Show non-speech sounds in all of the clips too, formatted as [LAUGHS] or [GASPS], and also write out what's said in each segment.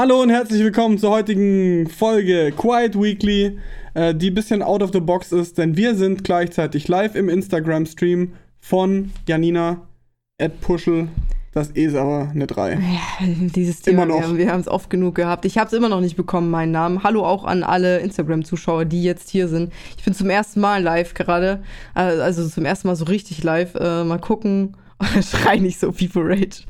Hallo und herzlich willkommen zur heutigen Folge Quiet Weekly, äh, die ein bisschen out of the box ist, denn wir sind gleichzeitig live im Instagram-Stream von Janina at Puschel. Das E ist aber eine 3. Ja, dieses Thema, Immer noch. wir haben es oft genug gehabt. Ich habe es immer noch nicht bekommen, meinen Namen. Hallo auch an alle Instagram-Zuschauer, die jetzt hier sind. Ich bin zum ersten Mal live gerade, äh, also zum ersten Mal so richtig live. Äh, mal gucken, [LAUGHS] schrei nicht so People Rage.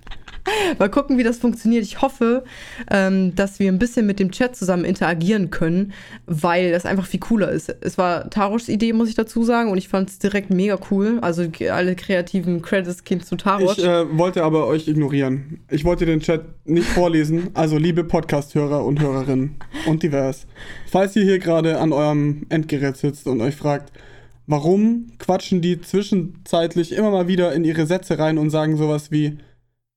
[LAUGHS] Mal gucken, wie das funktioniert. Ich hoffe, ähm, dass wir ein bisschen mit dem Chat zusammen interagieren können, weil das einfach viel cooler ist. Es war Taroshs Idee, muss ich dazu sagen, und ich fand es direkt mega cool. Also alle kreativen Credits gehen zu Tarosh. Ich äh, wollte aber euch ignorieren. Ich wollte den Chat nicht vorlesen. Also liebe Podcast-Hörer und Hörerinnen und divers. Falls ihr hier gerade an eurem Endgerät sitzt und euch fragt, warum quatschen die zwischenzeitlich immer mal wieder in ihre Sätze rein und sagen sowas wie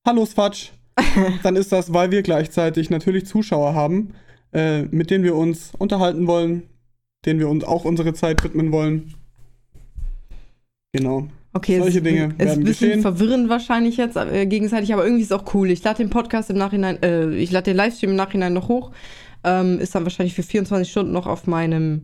Hallo Sfatsch, [LAUGHS] dann ist das, weil wir gleichzeitig natürlich Zuschauer haben, äh, mit denen wir uns unterhalten wollen, denen wir uns auch unsere Zeit widmen wollen. Genau. Okay, Solche es, Dinge es ist ein bisschen geschehen. verwirrend wahrscheinlich jetzt äh, gegenseitig, aber irgendwie ist es auch cool. Ich lade den Podcast im Nachhinein, äh, ich lade den Livestream im Nachhinein noch hoch. Ähm, ist dann wahrscheinlich für 24 Stunden noch auf meinem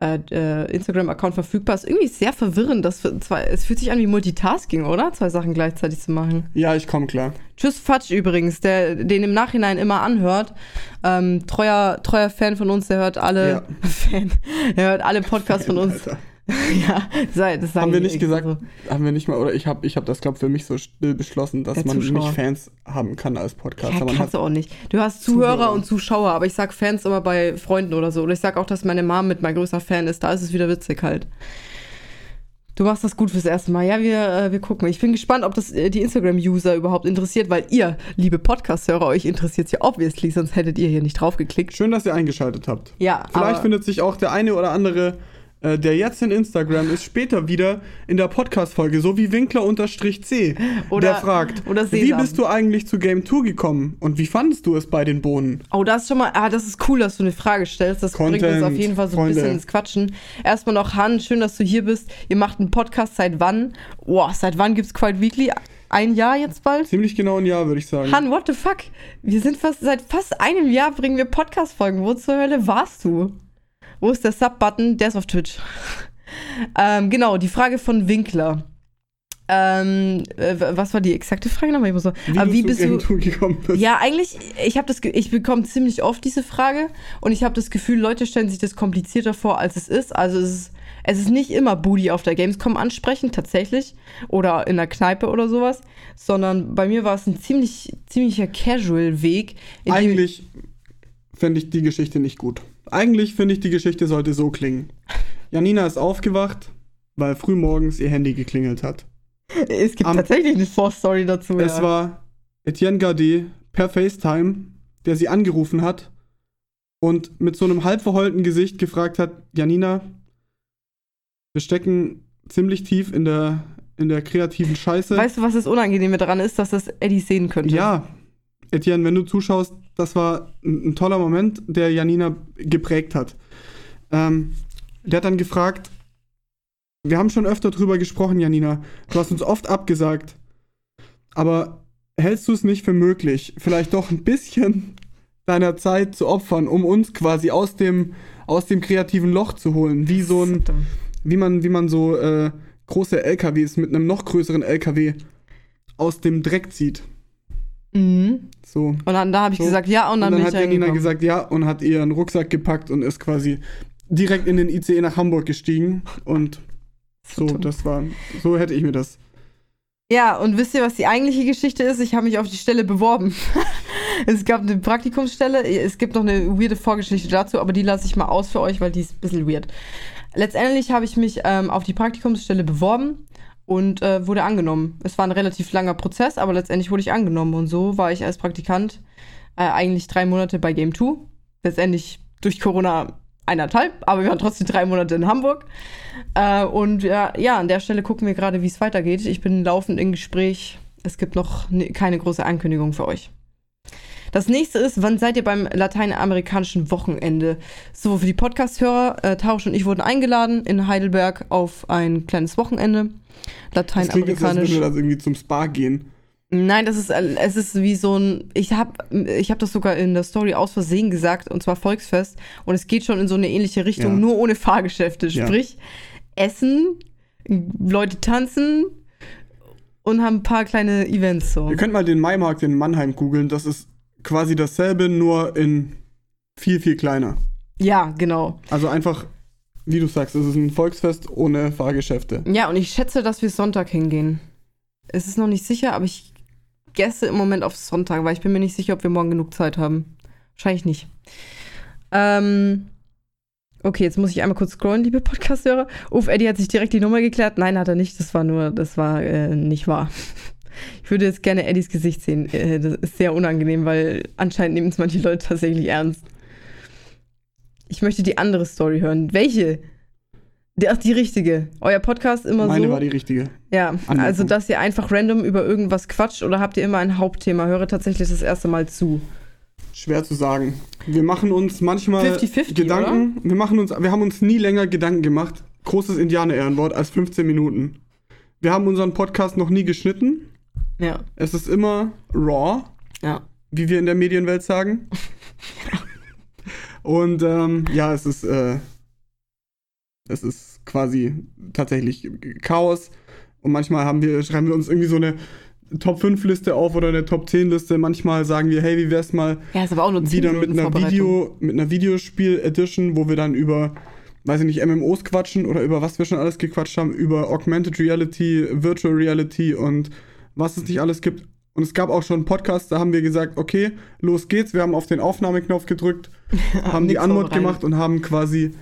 äh, äh, Instagram-Account verfügbar. Ist irgendwie sehr verwirrend. Das zwar, es fühlt sich an wie Multitasking, oder? Zwei Sachen gleichzeitig zu machen. Ja, ich komme klar. Tschüss Fatsch übrigens, der den im Nachhinein immer anhört. Ähm, treuer, treuer Fan von uns, der hört alle Ja. [LAUGHS] Fan, der hört alle Podcasts von uns. Alter. [LAUGHS] ja, das sagen Haben wir nicht gesagt, so. haben wir nicht mal, oder ich habe ich hab das, glaube für mich so still beschlossen, dass man nicht Fans haben kann als Podcast. Ja, kannst du auch nicht. Du hast Zuhörer, Zuhörer. und Zuschauer, aber ich sag Fans immer bei Freunden oder so. Oder ich sag auch, dass meine Mom mit mein größter Fan ist. Da ist es wieder witzig halt. Du machst das gut fürs erste Mal. Ja, wir, äh, wir gucken. Ich bin gespannt, ob das äh, die Instagram-User überhaupt interessiert, weil ihr, liebe Podcast-Hörer, euch interessiert ja obviously, sonst hättet ihr hier nicht draufgeklickt. Schön, dass ihr eingeschaltet habt. Ja, Vielleicht findet sich auch der eine oder andere, äh, der jetzt in Instagram ist, später wieder in der Podcast-Folge, so wie Winkler-C, Oder- der fragt, oder wie bist du eigentlich zu Game 2 gekommen und wie fandest du es bei den Bohnen? Oh, das ist schon mal, ah, das ist cool, dass du eine Frage stellst. Das bringt uns Content, auf jeden Fall so ein Freunde. bisschen ins Quatschen. Erstmal noch, Han, schön, dass du hier bist. Ihr macht einen Podcast seit wann? Boah, seit wann gibt's Quiet Weekly? Ein Jahr jetzt bald? Ziemlich genau ein Jahr, würde ich sagen. Han, what the fuck? Wir sind fast, seit fast einem Jahr bringen wir Podcast-Folgen. Wo zur Hölle warst du? Wo ist der Sub-Button? Der ist auf Twitch. [LAUGHS] ähm, genau, die Frage von Winkler. Ähm, äh, was war die exakte Frage nochmal? Ich muss so, wie, aber du wie bist du? [LAUGHS] 2 gekommen bist. Ja, eigentlich, ich habe das, ich bekomme ziemlich oft diese Frage und ich habe das Gefühl, Leute stellen sich das komplizierter vor, als es ist. Also es ist, es ist nicht immer Booty auf der Gamescom ansprechen, tatsächlich, oder in der Kneipe oder sowas, sondern bei mir war es ein ziemlich, ziemlicher Casual-Weg. Eigentlich fände ich die Geschichte nicht gut. Eigentlich finde ich, die Geschichte sollte so klingen. Janina ist aufgewacht, weil frühmorgens ihr Handy geklingelt hat. es gibt am- tatsächlich eine Vorstory dazu. Es ja. war Etienne Gardet per FaceTime, der sie angerufen hat und mit so einem halb verheulten Gesicht gefragt hat, Janina, wir stecken ziemlich tief in der, in der kreativen Scheiße. Weißt du, was das Unangenehme daran ist, dass das Eddie sehen könnte? ja, Etienne, wenn du zuschaust, das war ein, ein toller Moment, der Janina geprägt hat. Ähm, der hat dann gefragt, wir haben schon öfter drüber gesprochen, Janina. Du hast uns oft abgesagt. Aber hältst du es nicht für möglich, vielleicht doch ein bisschen [LAUGHS] deiner Zeit zu opfern, um uns quasi aus dem, aus dem kreativen Loch zu holen? Wie so ein, wie man, wie man so äh, große LKWs mit einem noch größeren LKW aus dem Dreck zieht. Mhm. So. Und dann da habe ich So. gesagt, ja, und Und dann, dann bin hat Janina gesagt ja und hat ihren Rucksack gepackt und ist quasi direkt in den ICE nach Hamburg gestiegen. Und so, das war, so hätte ich mir das. Ja, und wisst ihr, was die eigentliche Geschichte ist? Ich habe mich auf die Stelle beworben. [LAUGHS] es gab eine Praktikumsstelle. Es gibt noch eine weirde Vorgeschichte dazu, aber die lasse ich mal aus für euch, weil die ist ein bisschen weird. Letztendlich habe ich mich ähm, auf die Praktikumsstelle beworben und äh, wurde angenommen. Es war ein relativ langer Prozess, aber letztendlich wurde ich angenommen. Und so war ich als Praktikant äh, eigentlich drei Monate bei Game 2. Letztendlich durch Corona eineinhalb, aber wir waren trotzdem drei Monate in Hamburg. Äh, und ja, ja, an der Stelle gucken wir gerade, wie es weitergeht. Ich bin laufend im Gespräch. Es gibt noch ne, keine große Ankündigung für euch. Das nächste ist, wann seid ihr beim lateinamerikanischen Wochenende? So, für die Podcast-Hörer, äh, Tausch und ich wurden eingeladen in Heidelberg auf ein kleines Wochenende. Das klingt als Lateinamerikanisch. würden wir das irgendwie zum Spa gehen. Nein, das ist, es ist wie so ein, ich habe ich hab das sogar in der Story aus Versehen gesagt, und zwar Volksfest, und es geht schon in so eine ähnliche Richtung, Ja. nur ohne Fahrgeschäfte. Ja. Sprich, Essen, Leute tanzen und haben ein paar kleine Events so. Ihr könnt mal den Maimarkt in Mannheim googeln. Das ist quasi dasselbe, nur in viel, viel kleiner. Ja, genau. Also einfach, wie du sagst, es ist ein Volksfest ohne Fahrgeschäfte. Ja, und ich schätze, dass wir Sonntag hingehen. Es ist noch nicht sicher, aber ich gesse im Moment auf Sonntag, weil ich bin mir nicht sicher, ob wir morgen genug Zeit haben. Wahrscheinlich nicht. Ähm, okay, jetzt muss ich einmal kurz scrollen, liebe Podcast-Hörer. Uff, Eddie hat sich direkt die Nummer geklärt. Nein, hat er nicht. Das war nur, das war äh, nicht wahr. [LAUGHS] Ich würde jetzt gerne Eddies Gesicht sehen. Äh, das ist sehr unangenehm, weil anscheinend nehmen es manche Leute tatsächlich ernst. Ich möchte die andere Story hören. Welche? Die, ach, die richtige. Euer Podcast immer Meine so. war die richtige. Ja, Anmerkung. also dass ihr einfach random über irgendwas quatscht oder habt ihr immer ein Hauptthema? Höre tatsächlich das erste Mal zu. Schwer zu sagen. Wir machen uns manchmal 50-50, Gedanken. Wir machen uns, wir haben uns nie länger Gedanken gemacht. Großes Indianer-Ehrenwort als 15 Minuten. Wir haben unseren Podcast noch nie geschnitten. Ja, Es ist immer raw, ja. wie wir in der Medienwelt sagen. [LAUGHS] Und ähm, ja, es ist, äh, es ist quasi tatsächlich Chaos. Und manchmal haben wir, schreiben wir uns irgendwie so eine Top 5 Liste auf oder eine Top 10 Liste. Manchmal sagen wir, hey, wie wär's mal Ja, ist aber auch nur 10 wieder mit einer. Video, mit einer Videospiel-Edition, wo wir dann über, weiß ich nicht, MMOs quatschen oder über was wir schon alles gequatscht haben, über Augmented Reality, Virtual Reality und was es nicht alles gibt. Und es gab auch schon einen Podcast, da haben wir gesagt, okay, los geht's. Wir haben auf den Aufnahmeknopf gedrückt, [LAUGHS] haben die Anmod gemacht und haben quasi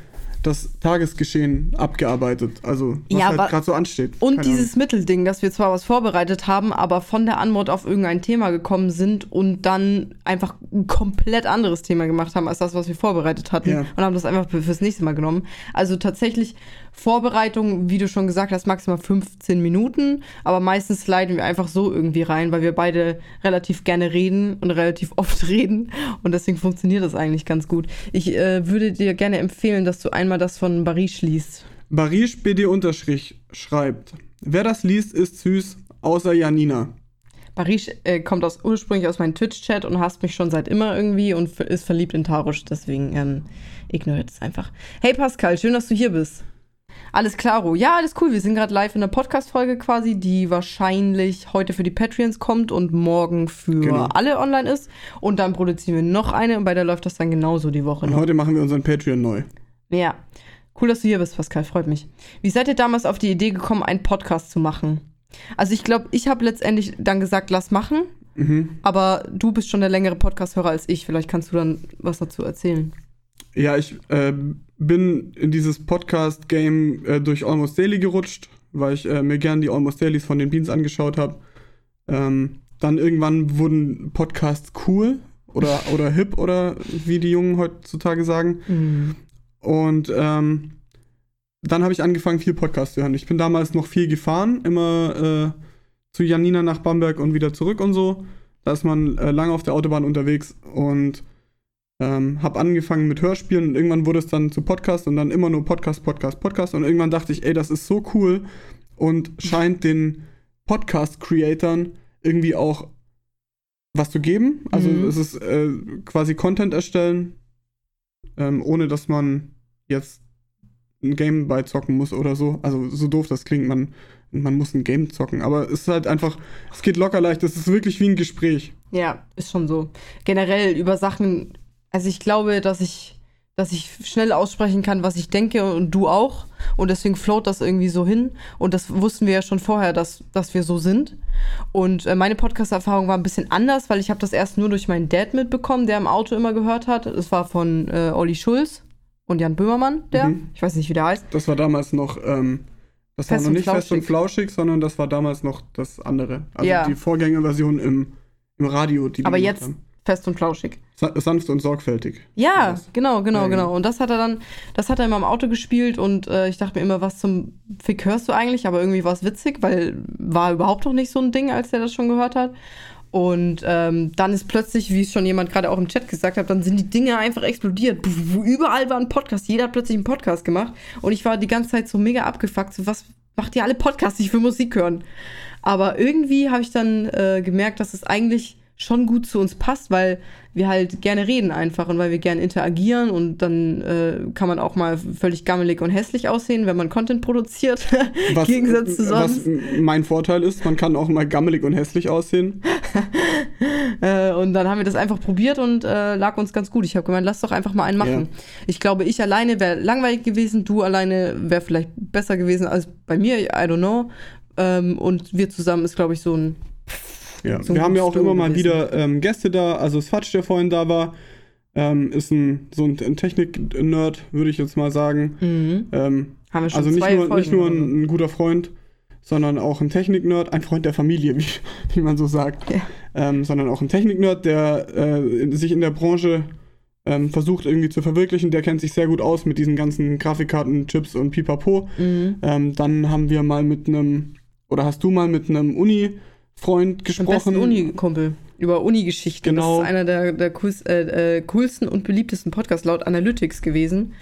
das Tagesgeschehen abgearbeitet. Also, was Ja, halt gerade so ansteht. Und Keine dieses Mittelding, dass wir zwar was vorbereitet haben, aber von der Anmod auf irgendein Thema gekommen sind und dann einfach ein komplett anderes Thema gemacht haben als das, was wir vorbereitet hatten. Ja. Und haben das einfach für- fürs nächste Mal genommen. Also tatsächlich Vorbereitung, wie du schon gesagt hast, maximal 15 Minuten. Aber meistens sliden wir einfach so irgendwie rein, weil wir beide relativ gerne reden und relativ oft [LAUGHS] reden. Und deswegen funktioniert das eigentlich ganz gut. Ich äh, würde dir gerne empfehlen, dass du einmal das von Barish liest. Barish BD Unterstrich schreibt, wer das liest, ist süß, außer Janina. Barish äh, kommt aus, ursprünglich aus meinem Twitch-Chat und hasst mich schon seit immer irgendwie und ist verliebt in Tarush, deswegen ähm, ignoriert es einfach. Hey Pascal, schön, dass du hier bist. Alles klaro. Ja, alles cool. Wir sind gerade live in der Podcast-Folge quasi, die wahrscheinlich heute für die Patreons kommt und morgen für Genau. alle online ist. Und dann produzieren wir noch eine und bei der läuft das dann genauso die Woche Und noch. heute machen wir unseren Patreon neu. Ja. Cool, dass du hier bist, Pascal. Freut mich. Wie seid ihr damals auf die Idee gekommen, einen Podcast zu machen? Also ich glaube, ich habe letztendlich dann gesagt, lass machen. Mhm. Aber du bist schon der längere Podcast-Hörer als ich. Vielleicht kannst du dann was dazu erzählen. Ja, ich äh, bin in dieses Podcast-Game äh, durch Almost Daily gerutscht, weil ich äh, mir gern die Almost Dailies von den Beans angeschaut habe. Ähm, dann irgendwann wurden Podcasts cool oder, [LAUGHS] oder hip oder wie die Jungen heutzutage sagen. Und ähm, dann habe ich angefangen, viel Podcast zu hören. Ich bin damals noch viel gefahren, immer äh, zu Janina nach Bamberg und wieder zurück und so. Da ist man äh, lange auf der Autobahn unterwegs und ähm, habe angefangen mit Hörspielen und irgendwann wurde es dann zu Podcast und dann immer nur Podcast, Podcast, Podcast und irgendwann dachte ich, ey, das ist so cool und scheint den Podcast-Creatern irgendwie auch was zu geben. Also Mhm. es ist äh, quasi Content erstellen, ähm, ohne dass man jetzt ein Game beizocken muss oder so. Also so doof das klingt, man, man muss ein Game zocken. Aber es ist halt einfach, es geht locker leicht, es ist wirklich wie ein Gespräch. Ja, ist schon so. Generell über Sachen, also ich glaube, dass ich, dass ich schnell aussprechen kann, was ich denke und du auch. Und deswegen float das irgendwie so hin. Und das wussten wir ja schon vorher, dass, dass wir so sind. Und äh, meine Podcast-Erfahrung war ein bisschen anders, weil ich habe das erst nur durch meinen Dad mitbekommen, der im Auto immer gehört hat. Es war von äh, Olli Schulz und Jan Böhmermann, der. Mhm. Ich weiß nicht, wie der heißt. Das war damals noch, ähm, das war Fest noch und nicht fest und flauschig. flauschig, sondern das war damals noch das andere. Also Ja. die Vorgängerversion im, im Radio, die Aber jetzt haben. fest und flauschig. Sa sanft und sorgfältig. Ja, Das- genau, genau, genau. Und das hat er dann, das hat er immer im Auto gespielt und äh, ich dachte mir immer, was zum Fick hörst du eigentlich? Aber irgendwie war es witzig, weil war überhaupt noch nicht so ein Ding, als er das schon gehört hat. Und ähm, dann ist plötzlich, wie es schon jemand gerade auch im Chat gesagt hat, dann sind die Dinge einfach explodiert. Überall war ein Podcast, jeder hat plötzlich einen Podcast gemacht. Und ich war die ganze Zeit so mega abgefuckt. So, was macht ihr alle Podcasts, die ich für Musik hören? Aber irgendwie habe ich dann äh, gemerkt, dass es eigentlich schon gut zu uns passt, weil wir halt gerne reden einfach und weil wir gerne interagieren und dann äh, kann man auch mal völlig gammelig und hässlich aussehen, wenn man Content produziert. [LAUGHS] Was, Gegensatz zu sonst. was mein Vorteil ist, man kann auch mal gammelig und hässlich aussehen. [LAUGHS] Äh, und dann haben wir das einfach probiert und äh, lag uns ganz gut. Ich habe gemeint, lass doch einfach mal einen machen. Ja. Ich glaube, ich alleine wäre langweilig gewesen, du alleine wäre vielleicht besser gewesen als bei mir, I don't know. Ähm, und wir zusammen ist, glaube ich, so ein. Ja. So wir haben ja auch immer mal gewesen. wieder ähm, Gäste da. Also Sfatsch, der vorhin da war, ähm, ist ein so ein, ein Technik-Nerd, würde ich jetzt mal sagen. Mhm. Ähm, Haben wir schon also nicht nur, Folgen nicht nur ein, ein guter Freund, sondern auch ein Technik-Nerd, ein Freund der Familie, [LAUGHS] wie, wie man so sagt. Ja. Ähm, sondern auch ein Technik-Nerd, der äh, sich in der Branche ähm, versucht irgendwie zu verwirklichen. Der kennt sich sehr gut aus mit diesen ganzen Grafikkarten, Chips und Pipapo. Mhm. Ähm, dann haben wir mal mit einem, oder hast du mal mit einem Uni-Freund Am gesprochen? besten Uni-Kumpel. Über Uni-Geschichten. Genau. Das ist einer der, der coolst, äh, äh, coolsten und beliebtesten Podcasts laut Analytics gewesen.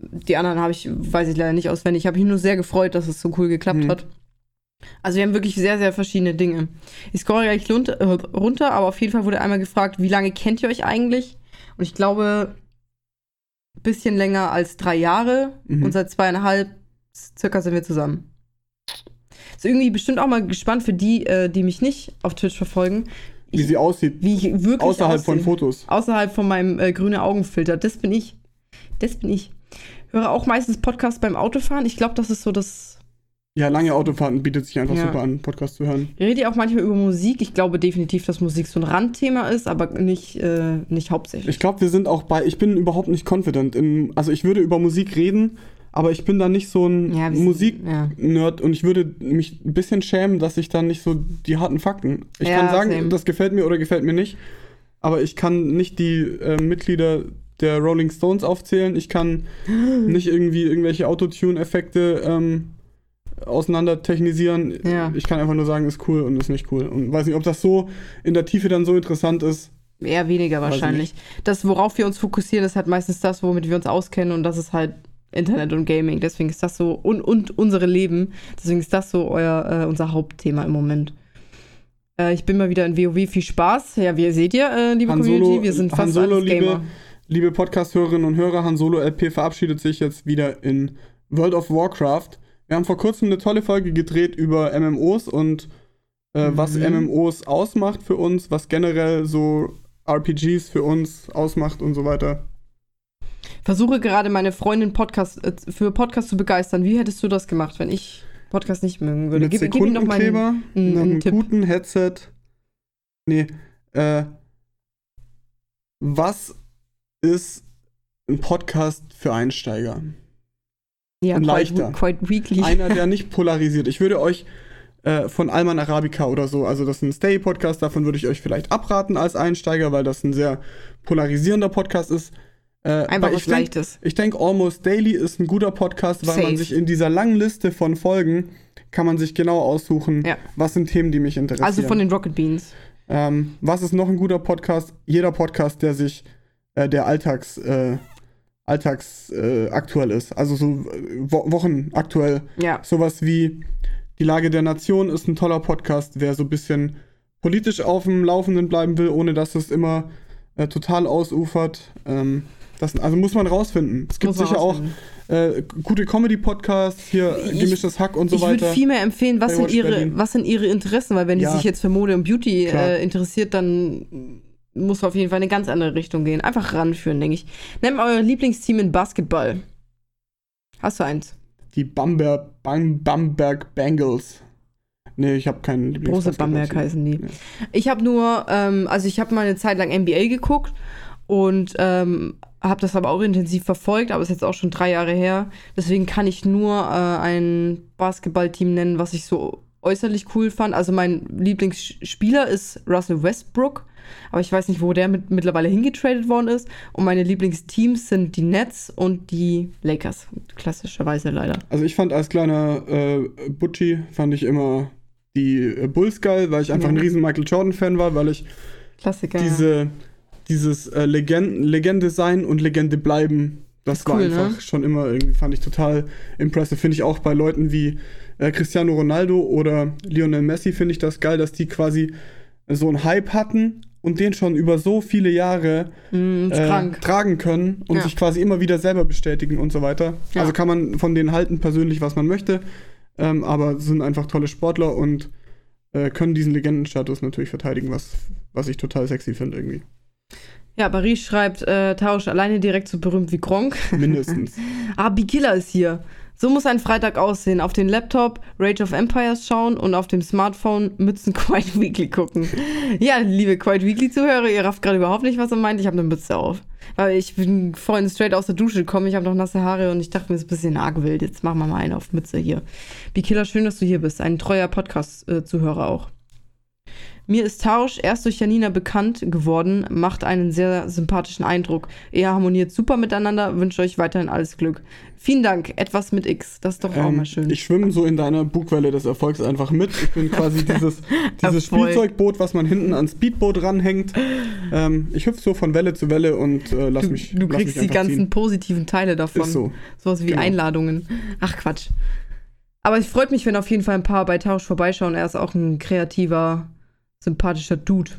Die anderen habe ich, weiß ich leider nicht auswendig. Ich habe mich nur sehr gefreut, dass es so cool geklappt Mhm. hat. Also wir haben wirklich sehr, sehr verschiedene Dinge. Ich scroll gleich runter, runter, aber auf jeden Fall wurde einmal gefragt, wie lange kennt ihr euch eigentlich? Und ich glaube, ein bisschen länger als drei Jahre. Mhm. Und seit zweieinhalb circa sind wir zusammen. Ist irgendwie bestimmt auch mal gespannt für die, äh, die mich nicht auf Twitch verfolgen, Wie sie aussieht, wie ich wirklich außerhalb von aussehe. Fotos. Außerhalb von meinem äh, grünen Augenfilter. Das bin ich. Das bin ich. Höre auch meistens Podcasts beim Autofahren. Ich glaube, das ist so das. Ja, lange Autofahrten bietet sich einfach Ja. super an, Podcast zu hören. Ich rede ja auch manchmal über Musik. Ich glaube definitiv, dass Musik so ein Randthema ist, aber nicht, äh, nicht hauptsächlich. Ich glaube, wir sind auch bei, ich bin überhaupt nicht confident. In, also ich würde über Musik reden, aber ich bin da nicht so ein Ja, Musik-Nerd ja. und ich würde mich ein bisschen schämen, dass ich dann nicht so die harten Fakten. Ich Ja, kann sagen, same. das gefällt mir oder gefällt mir nicht, aber ich kann nicht die äh, Mitglieder der Rolling Stones aufzählen. Ich kann [GASPS] nicht irgendwie irgendwelche Autotune-Effekte ähm, auseinander technisieren. Ja. Ich kann einfach nur sagen, ist cool und ist nicht cool. Und weiß nicht, ob das so in der Tiefe dann so interessant ist. Eher weniger wahrscheinlich. Das, worauf wir uns fokussieren, ist halt meistens das, womit wir uns auskennen und das ist halt Internet und Gaming. Deswegen ist das so und, und unsere Leben. Deswegen ist das so euer, äh, unser Hauptthema im Moment. Äh, ich bin mal wieder in WoW. Viel Spaß. Ja, wie ihr seht ihr, äh, liebe Han Community, Solo- wir sind fast Solo, alles Gamer. liebe, liebe Podcast-Hörerinnen und Hörer, Han Solo LP verabschiedet sich jetzt wieder in World of Warcraft. Wir haben vor kurzem eine tolle Folge gedreht über MMOs und äh, was Mhm. MMOs ausmacht für uns, was generell so RPGs für uns ausmacht und so weiter. Versuche gerade meine Freundin Podcast, äh, für Podcast zu begeistern. Wie hättest du das gemacht, wenn ich Podcast nicht mögen würde? Mit Gib, gib ihm noch mal einen, einen, einen Tipp. guten Headset. Nee, äh, was ist ein Podcast für Einsteiger? Ja, ein quite, leichter. quite weekly. Einer, der nicht polarisiert. Ich würde euch äh, von Alman Arabica oder so, also das ist ein Stay-Podcast, davon würde ich euch vielleicht abraten als Einsteiger, weil das ein sehr polarisierender Podcast ist. Äh, Einfach was ich denk- Leichtes. Ich denke, Almost Daily ist ein guter Podcast, weil man Safe. sich in dieser langen Liste von Folgen kann man sich genau aussuchen, Ja. was sind Themen, die mich interessieren. Also von den Rocket Beans. Ähm, was ist noch ein guter Podcast? Jeder Podcast, der sich, äh, der Alltags, äh, Alltags äh, aktuell ist. Also so äh, wo Wochen aktuell. Ja. Sowas wie Die Lage der Nation ist ein toller Podcast, wer so ein bisschen politisch auf dem Laufenden bleiben will, ohne dass es immer äh, total ausufert. Ähm, das, also muss man rausfinden. Es gibt sicher auch äh, gute Comedy-Podcasts, hier Ich- gemischtes Hack und so ich würde weiter. viel mehr empfehlen, was sind, ihre, Berlin. was sind ihre Interessen, weil wenn die Ja. sich jetzt für Mode und Beauty äh, interessiert, dann muss auf jeden Fall in eine ganz andere Richtung gehen. Einfach ranführen, denke ich. Nehmt euer Lieblingsteam in Basketball. Hast du eins? Die Bamberg, Bam, Bamberg Bengals. Nee, ich habe keinen Große Bamberg heißen die. Ja. Ich habe nur, ähm, also ich habe mal eine Zeit lang NBA geguckt und ähm, habe das aber auch intensiv verfolgt, aber ist jetzt auch schon drei Jahre her. Deswegen kann ich nur äh, ein Basketballteam nennen, was ich so äußerlich cool fand. Also mein Lieblingsspieler ist Russell Westbrook, aber ich weiß nicht, wo der mit, mittlerweile hingetradet worden ist. Und meine Lieblingsteams sind die Nets und die Lakers, klassischerweise leider. Also ich fand als kleiner äh, Butchi, fand ich immer die Bulls geil, weil ich einfach Ja. ein riesen Michael Jordan-Fan war, weil ich Klassiker. diese, dieses äh, Legend Legende sein und Legende bleiben, Das, ist war cool, einfach ne? schon immer irgendwie, fand ich total impressive. Finde ich auch bei Leuten wie äh, Cristiano Ronaldo oder Lionel Messi, finde ich das geil, dass die quasi so einen Hype hatten und den schon über so viele Jahre Mm, äh, tragen können und Ja. sich quasi immer wieder selber bestätigen und so weiter. Ja. Also kann man von denen halten persönlich, was man möchte, ähm, aber sind einfach tolle Sportler und äh, können diesen Legendenstatus natürlich verteidigen, was, was ich total sexy finde irgendwie. Ja, Paris schreibt, äh, Tausch alleine direkt so berühmt wie Gronk. Mindestens. [LAUGHS] Ah, Bikilla ist hier. So muss ein Freitag aussehen. Auf den Laptop Rage of Empires schauen und auf dem Smartphone Mützen [LAUGHS] Quiet Weekly gucken. Ja, liebe Quiet Weekly Zuhörer, ihr rafft gerade überhaupt nicht, was er meint. Ich habe eine Mütze auf. Weil ich bin vorhin straight aus der Dusche gekommen, ich habe noch nasse Haare und ich dachte mir, es ist ein bisschen arg wild. Jetzt machen wir mal eine auf Mütze hier. Bikilla, schön, dass du hier bist. Ein treuer Podcast-Zuhörer auch. Mir ist Tausch erst durch Janina bekannt geworden, macht einen sehr sympathischen Eindruck. Ihr harmoniert super miteinander, wünsche euch weiterhin alles Glück. Vielen Dank, etwas mit X, das ist doch auch Ähm, mal schön. Ich schwimme so in deiner Bugwelle des Erfolgs einfach mit. Ich bin quasi [LAUGHS] dieses, dieses. Spielzeugboot, was man hinten ans Speedboot ranhängt. Ähm, ich hüpfe so von Welle zu Welle und äh, lass du, mich. du lass kriegst mich die ganzen ziehen. positiven Teile davon. Ist so. Sowas wie Genau. Einladungen. Ach Quatsch. Aber es freut mich, wenn auf jeden Fall ein paar bei Tausch vorbeischauen. Er ist auch ein kreativer, sympathischer Dude.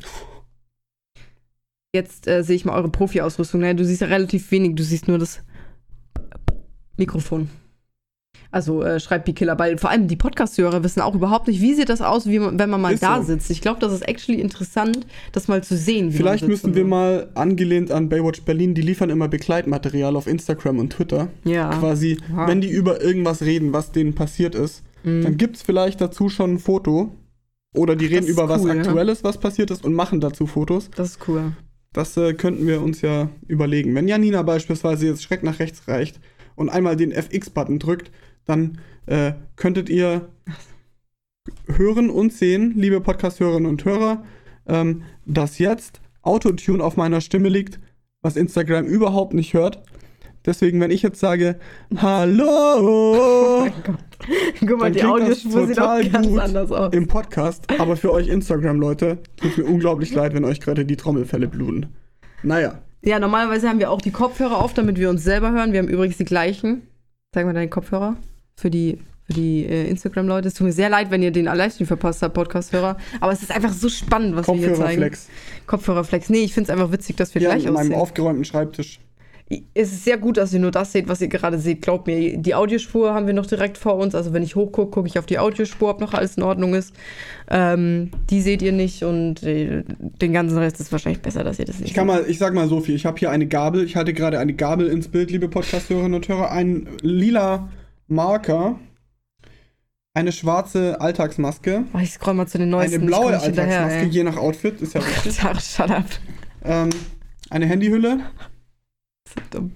Jetzt äh, sehe ich mal eure Profi-Ausrüstung. Naja, du siehst ja relativ wenig, du siehst nur das Mikrofon. Also äh, schreibt Bikiller, weil vor allem die Podcast-Hörer wissen auch überhaupt nicht, wie sieht das aus, man, wenn man mal Ist da so. sitzt. Ich glaube, das ist actually interessant, das mal zu sehen. Vielleicht müssen wir mal angelehnt an Baywatch Berlin, die liefern immer Begleitmaterial auf Instagram und Twitter. Ja. Quasi, Aha. wenn die über irgendwas reden, was denen passiert ist, Mhm. dann gibt es vielleicht dazu schon ein Foto. Oder die reden über was cool, ja. Aktuelles, was passiert ist und machen dazu Fotos. Das ist cool. Das äh, könnten wir uns ja überlegen. Wenn Janina beispielsweise jetzt Schreck nach rechts reicht und einmal den FX-Button drückt, dann äh, könntet ihr hören und sehen, liebe Podcast-Hörerinnen und Hörer, ähm, dass jetzt Autotune auf meiner Stimme liegt, was Instagram überhaupt nicht hört. Deswegen, wenn ich jetzt sage, [LAUGHS] Hallo Guck mal, Dann die klingt das Audiospur sieht auch ganz anders aus. im Podcast, aber für euch Instagram-Leute, tut mir unglaublich leid, wenn euch gerade die Trommelfälle bluten. Naja, Ja, normalerweise haben wir auch die Kopfhörer auf, damit wir uns selber hören. Wir haben übrigens die gleichen. Zeig mal deine Kopfhörer für die, für die äh, Instagram-Leute. Es tut mir sehr leid, wenn ihr den Livestream verpasst habt, Podcast-Hörer. Aber es ist einfach so spannend, was wir hier zeigen. Kopfhörerflex. Kopfhörerflex. Nee, ich finde es einfach witzig, dass wir Hier gleich an meinem aussehen. aufgeräumten Schreibtisch. Es ist sehr gut, dass ihr nur das seht, was ihr gerade seht. Glaubt mir, die Audiospur haben wir noch direkt vor uns. Also wenn ich hochgucke, gucke ich auf die Audiospur, ob noch alles in Ordnung ist. Ähm, die seht ihr nicht und äh, den ganzen Rest ist wahrscheinlich besser, dass ihr das nicht Ich kann seht. mal, ich sag mal so viel. Ich habe hier eine Gabel. Ich halte gerade eine Gabel ins Bild, liebe Podcast-Hörerinnen und Hörer. Ein lila Marker. Eine schwarze Alltagsmaske. Oh, ich scroll mal zu den neuesten. Eine blaue hinterher, Alltagsmaske, ey. je nach Outfit. Ist ja [LAUGHS] richtig. Shut up. ähm, eine Handyhülle. Dumm.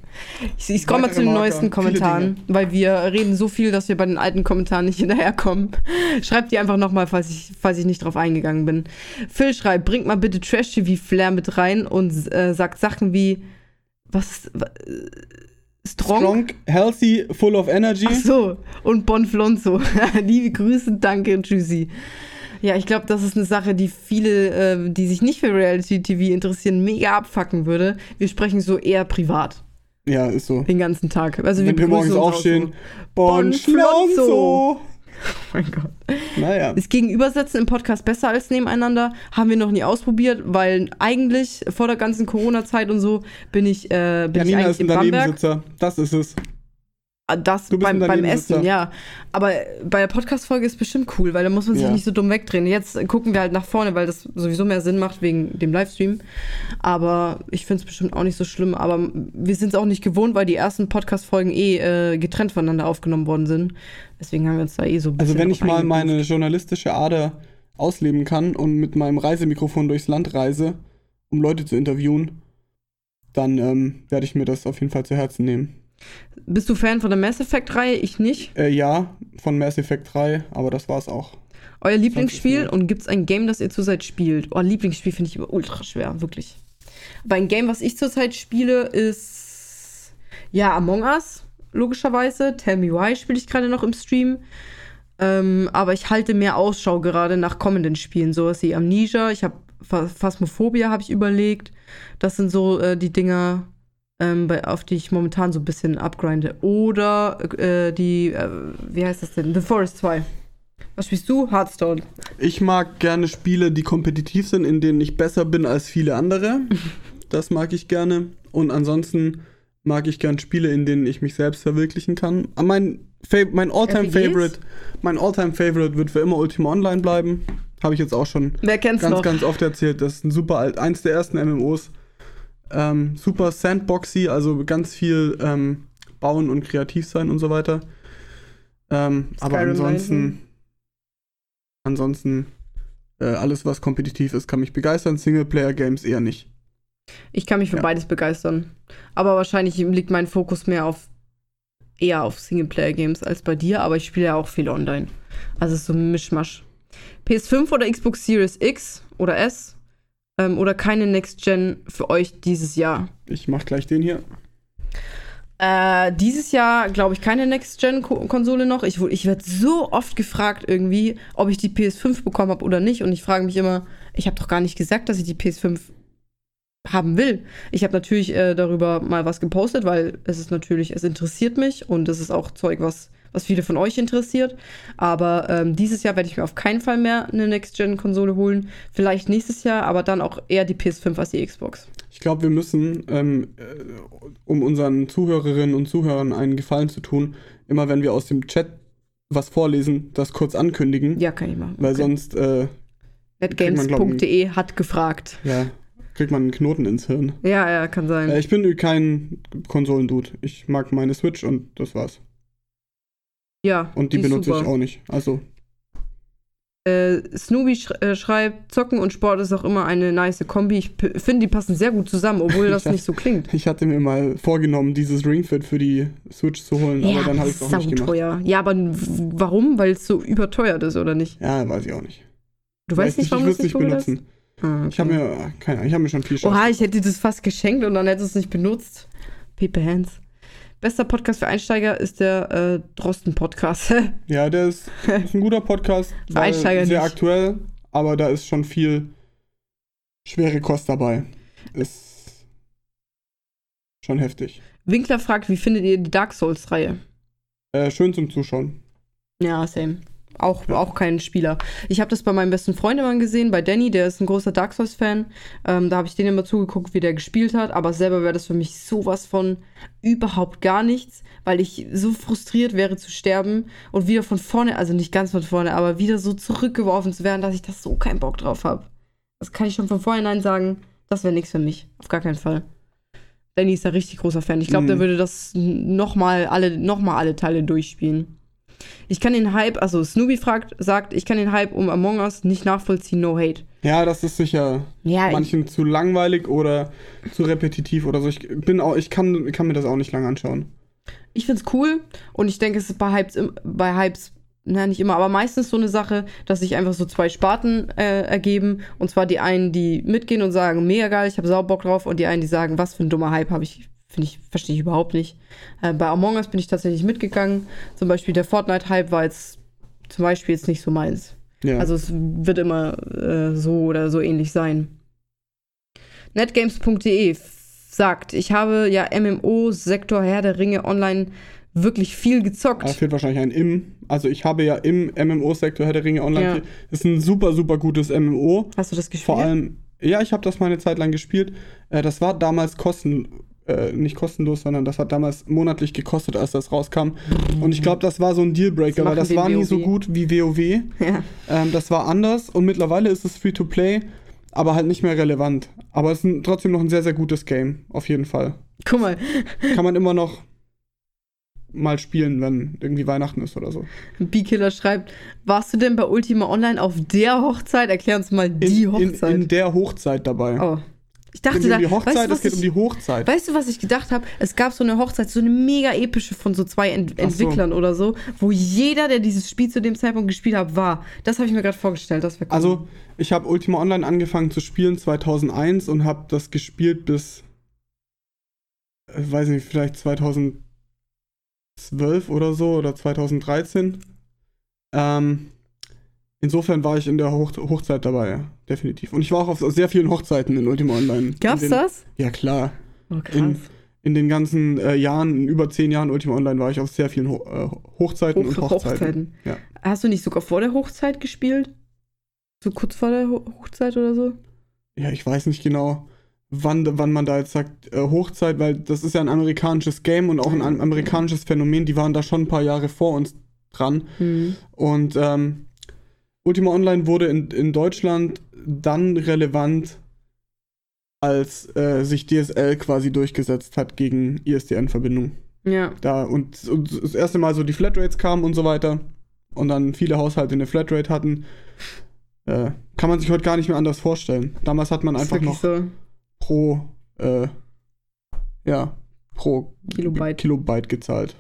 Ich, ich scroll mal zu den Marker, neuesten Kommentaren, weil wir reden so viel, dass wir bei den alten Kommentaren nicht hinterherkommen. [LAUGHS] Schreibt die einfach nochmal, falls ich, falls ich nicht drauf eingegangen bin. Phil schreibt, bringt mal bitte Trash-TV-Flair mit rein und äh, sagt Sachen wie, was, wa- äh, Strong? Strong, healthy, full of energy. Ach so, und Bonflonzo. [LAUGHS] Liebe Grüße, danke, tschüssi. Ja, ich glaube, das ist eine Sache, die viele, äh, die sich nicht für Reality-TV interessieren, mega abfacken würde. Wir sprechen so eher privat Ja, ist so. den ganzen Tag. Also Wenn wir morgens aufstehen. So. Bon Bonflonzo. [LAUGHS] Oh mein Gott. Naja. Das Gegenübersetzen im Podcast besser als nebeneinander haben wir noch nie ausprobiert, weil eigentlich vor der ganzen Corona-Zeit und so bin ich, äh, bin ich Janina eigentlich ist ein in Bamberg. Das ist es. Ah, Das beim, beim. Essen, ja. Aber bei der Podcast-Folge ist bestimmt cool, weil da muss man sich Ja. nicht so dumm wegdrehen. Jetzt gucken wir halt nach vorne, weil das sowieso mehr Sinn macht wegen dem Livestream. Aber ich finde es bestimmt auch nicht so schlimm. Aber wir sind es auch nicht gewohnt, weil die ersten Podcast-Folgen eh äh, getrennt voneinander aufgenommen worden sind. Deswegen haben wir uns da eh so ein bisschen Also wenn ich mal meine journalistische Ader ausleben kann und mit meinem Reisemikrofon durchs Land reise, um Leute zu interviewen, dann ähm, werde ich mir das auf jeden Fall zu Herzen nehmen. Bist du Fan von der Mass Effect-Reihe? Ich nicht. Äh, ja, von Mass Effect 3, aber das war's auch. Euer Lieblingsspiel und gibt es ein Game, das ihr zurzeit spielt? Oh, Lieblingsspiel finde ich immer ultra schwer, wirklich. Aber ein Game, was ich zurzeit spiele, ist ja Among Us, logischerweise. Tell Me Why spiele ich gerade noch im Stream. Ähm, aber ich halte mehr Ausschau gerade nach kommenden Spielen, sowas wie Amnesia. Ich habe Phasmophobia habe ich überlegt. Das sind so äh, die Dinger, ähm, bei, auf die ich momentan so ein bisschen upgrinde. Oder äh, die, äh, wie heißt das denn? The Forest 2. Was spielst du? Hearthstone. Ich mag gerne Spiele, die kompetitiv sind, in denen ich besser bin als viele andere. [LAUGHS] Das mag ich gerne. Und ansonsten mag ich gern Spiele, in denen ich mich selbst verwirklichen kann. Ah, Mein, Fa mein Alltime RPGs? Favorite, mein Alltime Favorite wird für immer Ultima Online bleiben. Habe ich jetzt auch schon ganz, noch? ganz oft erzählt. Das ist ein super alt, eins der ersten MMOs. Ähm, super Sandboxy, also ganz viel ähm, bauen und kreativ sein und so weiter. Ähm, aber ansonsten, ansonsten äh, alles, was kompetitiv ist, kann mich begeistern. Singleplayer-Games eher nicht. Ich kann mich für Ja. beides begeistern. Aber wahrscheinlich liegt mein Fokus mehr auf eher auf Singleplayer-Games als bei dir, aber ich spiele ja auch viel online. Also so ein Mischmasch. PS5 oder Xbox Series X oder S ähm, oder keine Next Gen für euch dieses Jahr? Ich mach gleich den hier. Äh, dieses Jahr glaube ich keine Next-Gen-Konsole noch. Ich, ich werde so oft gefragt irgendwie, ob ich die PS5 bekommen habe oder nicht. Und ich frage mich immer, ich habe doch gar nicht gesagt, dass ich die PS5 haben will. Ich habe natürlich äh, darüber mal was gepostet, weil es ist natürlich, es interessiert mich und es ist auch Zeug, was, was viele von euch interessiert. Aber ähm, dieses Jahr werde ich mir auf keinen Fall mehr eine Next-Gen-Konsole holen. Vielleicht nächstes Jahr, aber dann auch eher die PS5 als die Xbox. Ich glaube, wir müssen, ähm, äh, um unseren Zuhörerinnen und Zuhörern einen Gefallen zu tun, immer wenn wir aus dem Chat was vorlesen, das kurz ankündigen. Ja, kann ich machen. Weil Okay. sonst, äh, Netgames.de hat gefragt. ja, kriegt man einen Knoten ins Hirn. Ja, ja, kann sein. Äh, ich bin kein Konsolendude. Ich mag meine Switch und das war's. Ja. Und die, ist benutze ich auch nicht. Also, Äh, Snoopy sch äh, schreibt, Zocken und Sport ist auch immer eine nice Kombi. Ich finde, die passen sehr gut zusammen, obwohl [LAUGHS] das Ja. nicht so klingt. ich hatte mir mal vorgenommen, dieses Ringfit für die Switch zu holen, aber dann habe ich es auch nicht gemacht. teuer. Ja, aber warum? Weil es so überteuert ist, oder nicht? Ja, weiß ich auch nicht. Du weißt nicht, warum es nicht nicht benutzen. Ah, okay. Ich habe mir, keine Ahnung, ich habe mir schon viel Spaß Oha, ich hätte dir das fast geschenkt und dann hättest du es nicht benutzt. Pepe Hands. Bester Podcast für Einsteiger ist der äh, Drosten-Podcast. [LAUGHS] Ja, der ist, ist ein guter Podcast. [LAUGHS] Für Einsteiger sehr nicht. aktuell, aber da ist schon viel schwere Kost dabei. Ist schon heftig. Winkler fragt, wie findet ihr die Dark Souls-Reihe? Äh, schön zum Zuschauen. Ja, same. Auch, auch kein Spieler. Ich habe das bei meinem besten Freund immer gesehen, bei Danny, der ist ein großer Dark Souls-Fan. Ähm, da habe ich den immer zugeguckt, wie der gespielt hat. Aber selber wäre das für mich sowas von überhaupt gar nichts, weil ich so frustriert wäre zu sterben und wieder von vorne, also nicht ganz von vorne, aber wieder so zurückgeworfen zu werden, dass ich das so keinen Bock drauf habe. Das kann ich schon von vornherein sagen, das wäre nichts für mich. Auf gar keinen Fall. Danny ist ein richtig großer Fan. Ich glaube, Mhm. der würde das nochmal alle, noch mal alle Teile durchspielen. Ich kann den Hype, also Snoopy fragt, sagt, ich kann den Hype um Among Us nicht nachvollziehen, no hate. Ja, das ist sicher Ja, manchen zu langweilig oder zu repetitiv oder so. Ich bin auch, ich kann, kann mir das auch nicht lange anschauen. ich find's cool und ich denke, es ist bei Hypes, bei Hypes, na nicht immer, aber meistens so eine Sache, dass sich einfach so zwei Sparten äh, ergeben und zwar die einen, die mitgehen und sagen, mega geil, ich habe sau Bock drauf und die einen, die sagen, was für ein dummer Hype habe ich, finde ich, verstehe ich überhaupt nicht. Äh, bei Among Us bin ich tatsächlich mitgegangen. Zum Beispiel der Fortnite-Hype war jetzt zum Beispiel jetzt nicht so meins. Ja. Also es wird immer äh, so oder so ähnlich sein. Netgames.de sagt, ich habe ja MMO-Sektor Herr der Ringe online wirklich viel gezockt. Da fehlt wahrscheinlich ein im. Also ich habe ja im MMO-Sektor Herr der Ringe online. Ja. ist ein super, super gutes MMO. Hast du das gespielt? Vor allem, ja, ich habe das mal eine Zeit lang gespielt. Äh, das war damals kosten, äh, nicht kostenlos, sondern das hat damals monatlich gekostet, als das rauskam. Und ich glaube, das war so ein Dealbreaker, weil das war wir nie so WoW. gut wie WoW. Ja. Ähm, das war anders und mittlerweile ist es Free-to-Play, aber halt nicht mehr relevant. Aber es ist trotzdem noch ein sehr, sehr gutes Game, auf jeden Fall. Guck mal, Kann man immer noch mal spielen, wenn irgendwie Weihnachten ist oder so. B-Killer schreibt, warst du denn bei Ultima Online auf der Hochzeit? Erklär uns mal In, die in, Hochzeit. in der Hochzeit dabei. oh. Ich Es dachte, geht nicht da, um die Hochzeit, weißt, du, es was geht ich, um die Hochzeit. Weißt du, was ich gedacht habe? Es gab so eine Hochzeit, so eine mega epische von so zwei Ent Ach so. Entwicklern oder so, wo jeder, der dieses Spiel zu dem Zeitpunkt gespielt hat, war. Das habe ich mir gerade vorgestellt. Das cool. Also, ich habe Ultima Online angefangen zu spielen 2001 und habe das gespielt bis, äh, weiß nicht, vielleicht 2012 oder so oder 2013. Ähm, insofern war ich in der Hoch Hochzeit dabei, ja, definitiv. Und ich war auch auf sehr vielen Hochzeiten in Ultima Online. Gab's den, das? Ja, klar. Oh, krass. in- in den ganzen äh, Jahren, in über zehn Jahren Ultima Online, war ich auf sehr vielen Ho äh, Hochzeiten Hoch und Hochzeiten. Hochzeiten. Ja. Hast du nicht sogar vor der Hochzeit gespielt? So kurz vor der Ho Hochzeit oder so? Ja, ich weiß nicht genau, wann, wann man da jetzt sagt, äh, Hochzeit, weil das ist ja ein amerikanisches Game und auch ein am- amerikanisches Phänomen. Die waren da schon ein paar Jahre vor uns dran. Hm. Und ähm, Ultima Online wurde in, in Deutschland dann relevant, als äh, sich DSL quasi durchgesetzt hat gegen ISDN-Verbindung. Ja. Da und, und das erste Mal so die Flatrates kamen und so weiter und dann viele Haushalte eine Flatrate hatten, äh, kann man sich heute gar nicht mehr anders vorstellen. Damals hat man einfach noch so. pro, äh, ja, pro Kilobyte. Kilobyte gezahlt.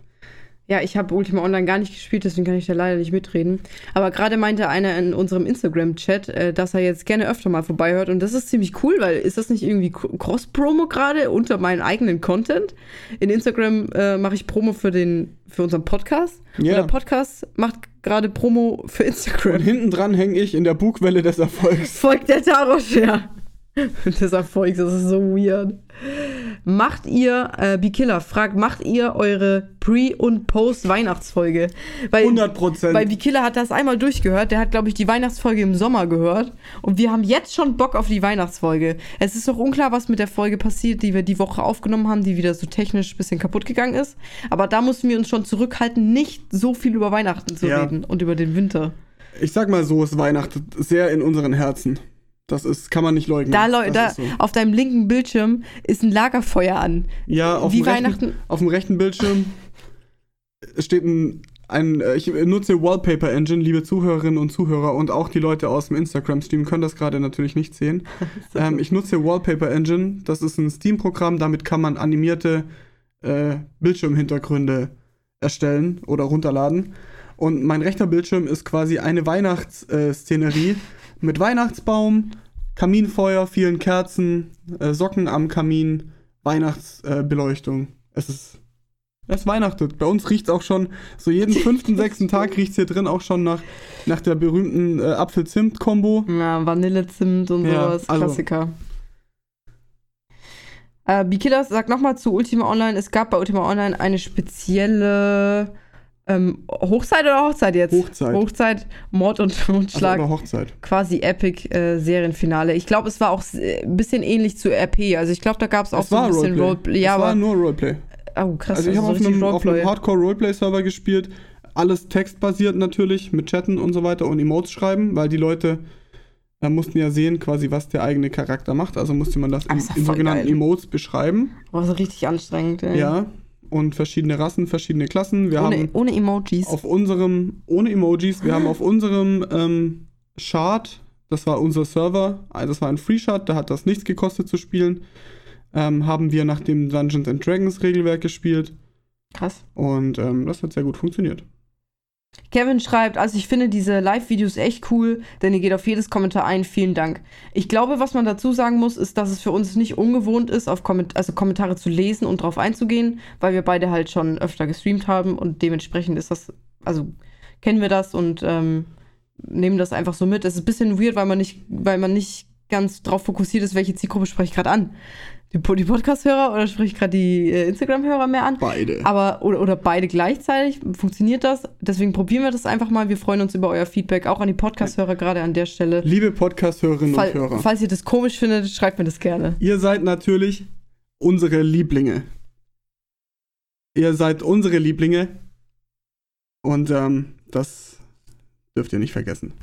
Ja, ich habe Ultima Online gar nicht gespielt, deswegen kann ich da leider nicht mitreden. Aber gerade meinte einer in unserem Instagram-Chat, äh, dass er jetzt gerne öfter mal vorbeihört. Und das ist ziemlich cool, weil ist das nicht irgendwie Cross-Promo gerade unter meinen eigenen Content? In Instagram äh, mache ich Promo für, den, für unseren Podcast. Und Ja. der Podcast macht gerade Promo für Und Instagram. hinten dran hänge ich in der Bugwelle des Erfolgs. Folgt der Tarosch, ja. [LAUGHS] Des Erfolgs, das ist so weird. Macht ihr, äh, Bikiller fragt, macht ihr eure Pre- und Post-Weihnachtsfolge? Weil, 100 Prozent. weil Bikiller hat das einmal durchgehört. Der hat, glaube ich, die Weihnachtsfolge im Sommer gehört. Und wir haben jetzt schon Bock auf die Weihnachtsfolge. Es ist doch unklar, was mit der Folge passiert, die wir die Woche aufgenommen haben, die wieder so technisch ein bisschen kaputt gegangen ist. Aber da mussten wir uns schon zurückhalten, nicht so viel über Weihnachten zu Ja. reden und über den Winter. Ich sag mal so, es weihnachtet sehr in unseren Herzen. Das ist, kann man nicht leugnen. Da, Leu da so. auf deinem linken Bildschirm ist ein Lagerfeuer an. Ja, auf Wie dem, rechten, Weihnachten- auf dem rechten Bildschirm steht ein, ein. äh, Ich nutze Wallpaper Engine, liebe Zuhörerinnen und Zuhörer und auch die Leute aus dem Instagram-Stream können das gerade natürlich nicht sehen. [LAUGHS] ähm, ich nutze Wallpaper Engine. Das ist ein Steam-Programm, damit kann man animierte äh, Bildschirmhintergründe erstellen oder runterladen. Und mein rechter Bildschirm ist quasi eine Weihnachtsszenerie mit Weihnachtsbaum, Kaminfeuer, vielen Kerzen, äh, Socken am Kamin, Weihnachtsbeleuchtung. Äh, es ist. Es weihnachtet. Bei uns riecht es auch schon, so jeden fünften, [LAUGHS] sechsten Tag riecht es hier drin auch schon nach, nach der berühmten äh, Apfel-Zimt-Kombo. Ja, Vanillezimt und Ja, sowas. also- Klassiker. Äh, Bikillers sagt nochmal zu Ultima Online, es gab bei Ultima Online eine spezielle ähm, Hochzeit oder Hochzeit jetzt? Hochzeit. Hochzeit, Mord und [LAUGHS] Also Totschlag. über Hochzeit. quasi Epic äh, Serienfinale. Ich glaube, es war auch ein bisschen ähnlich zu RP. Also ich glaube, da gab es auch so ein bisschen Roleplay. Roleplay. Ja, es war nur Roleplay. oh, krass, Also ich habe so auf, auf einem Roleplay. Hardcore-Roleplay-Server gespielt. Alles textbasiert natürlich, mit Chatten und so weiter und Emotes schreiben, weil die Leute äh, mussten ja sehen, quasi, was der eigene Charakter macht. Also musste man das in, das in voll sogenannten geil. Emotes beschreiben. War so richtig anstrengend. ey. Ja. Und verschiedene Rassen, verschiedene Klassen. Wir Ohne, haben ohne Emojis. auf unserem, ohne Emojis, wir haben auf unserem ähm, Chart, das war unser Server, äh, das war ein Free-Chart, da hat das nichts gekostet zu spielen, ähm, haben wir nach dem Dungeons and Dragons Regelwerk gespielt Krass. und ähm, das hat sehr gut funktioniert. Kevin schreibt, also ich finde diese Live-Videos echt cool, denn ihr geht auf jedes Kommentar ein. Vielen Dank. Ich glaube, was man dazu sagen muss, ist, dass es für uns nicht ungewohnt ist, auf Komment also Kommentare zu lesen und drauf einzugehen, weil wir beide halt schon öfter gestreamt haben und dementsprechend ist das, also kennen wir das und ähm, nehmen das einfach so mit. Es ist ein bisschen weird, weil man nicht, weil man nicht ganz drauf fokussiert ist, welche Zielgruppe spreche ich gerade an. Die, die Podcast-Hörer oder spreche ich gerade die äh, Instagram-Hörer mehr an? Beide. Aber, oder, oder beide gleichzeitig. Funktioniert das? Deswegen probieren wir das einfach mal. Wir freuen uns über euer Feedback, auch an die Podcast-Hörer gerade an der Stelle. Liebe Podcast-Hörerinnen und Hörer, falls ihr das komisch findet, schreibt mir das gerne. ihr seid natürlich unsere Lieblinge. Ihr seid unsere Lieblinge und ähm, das dürft ihr nicht vergessen.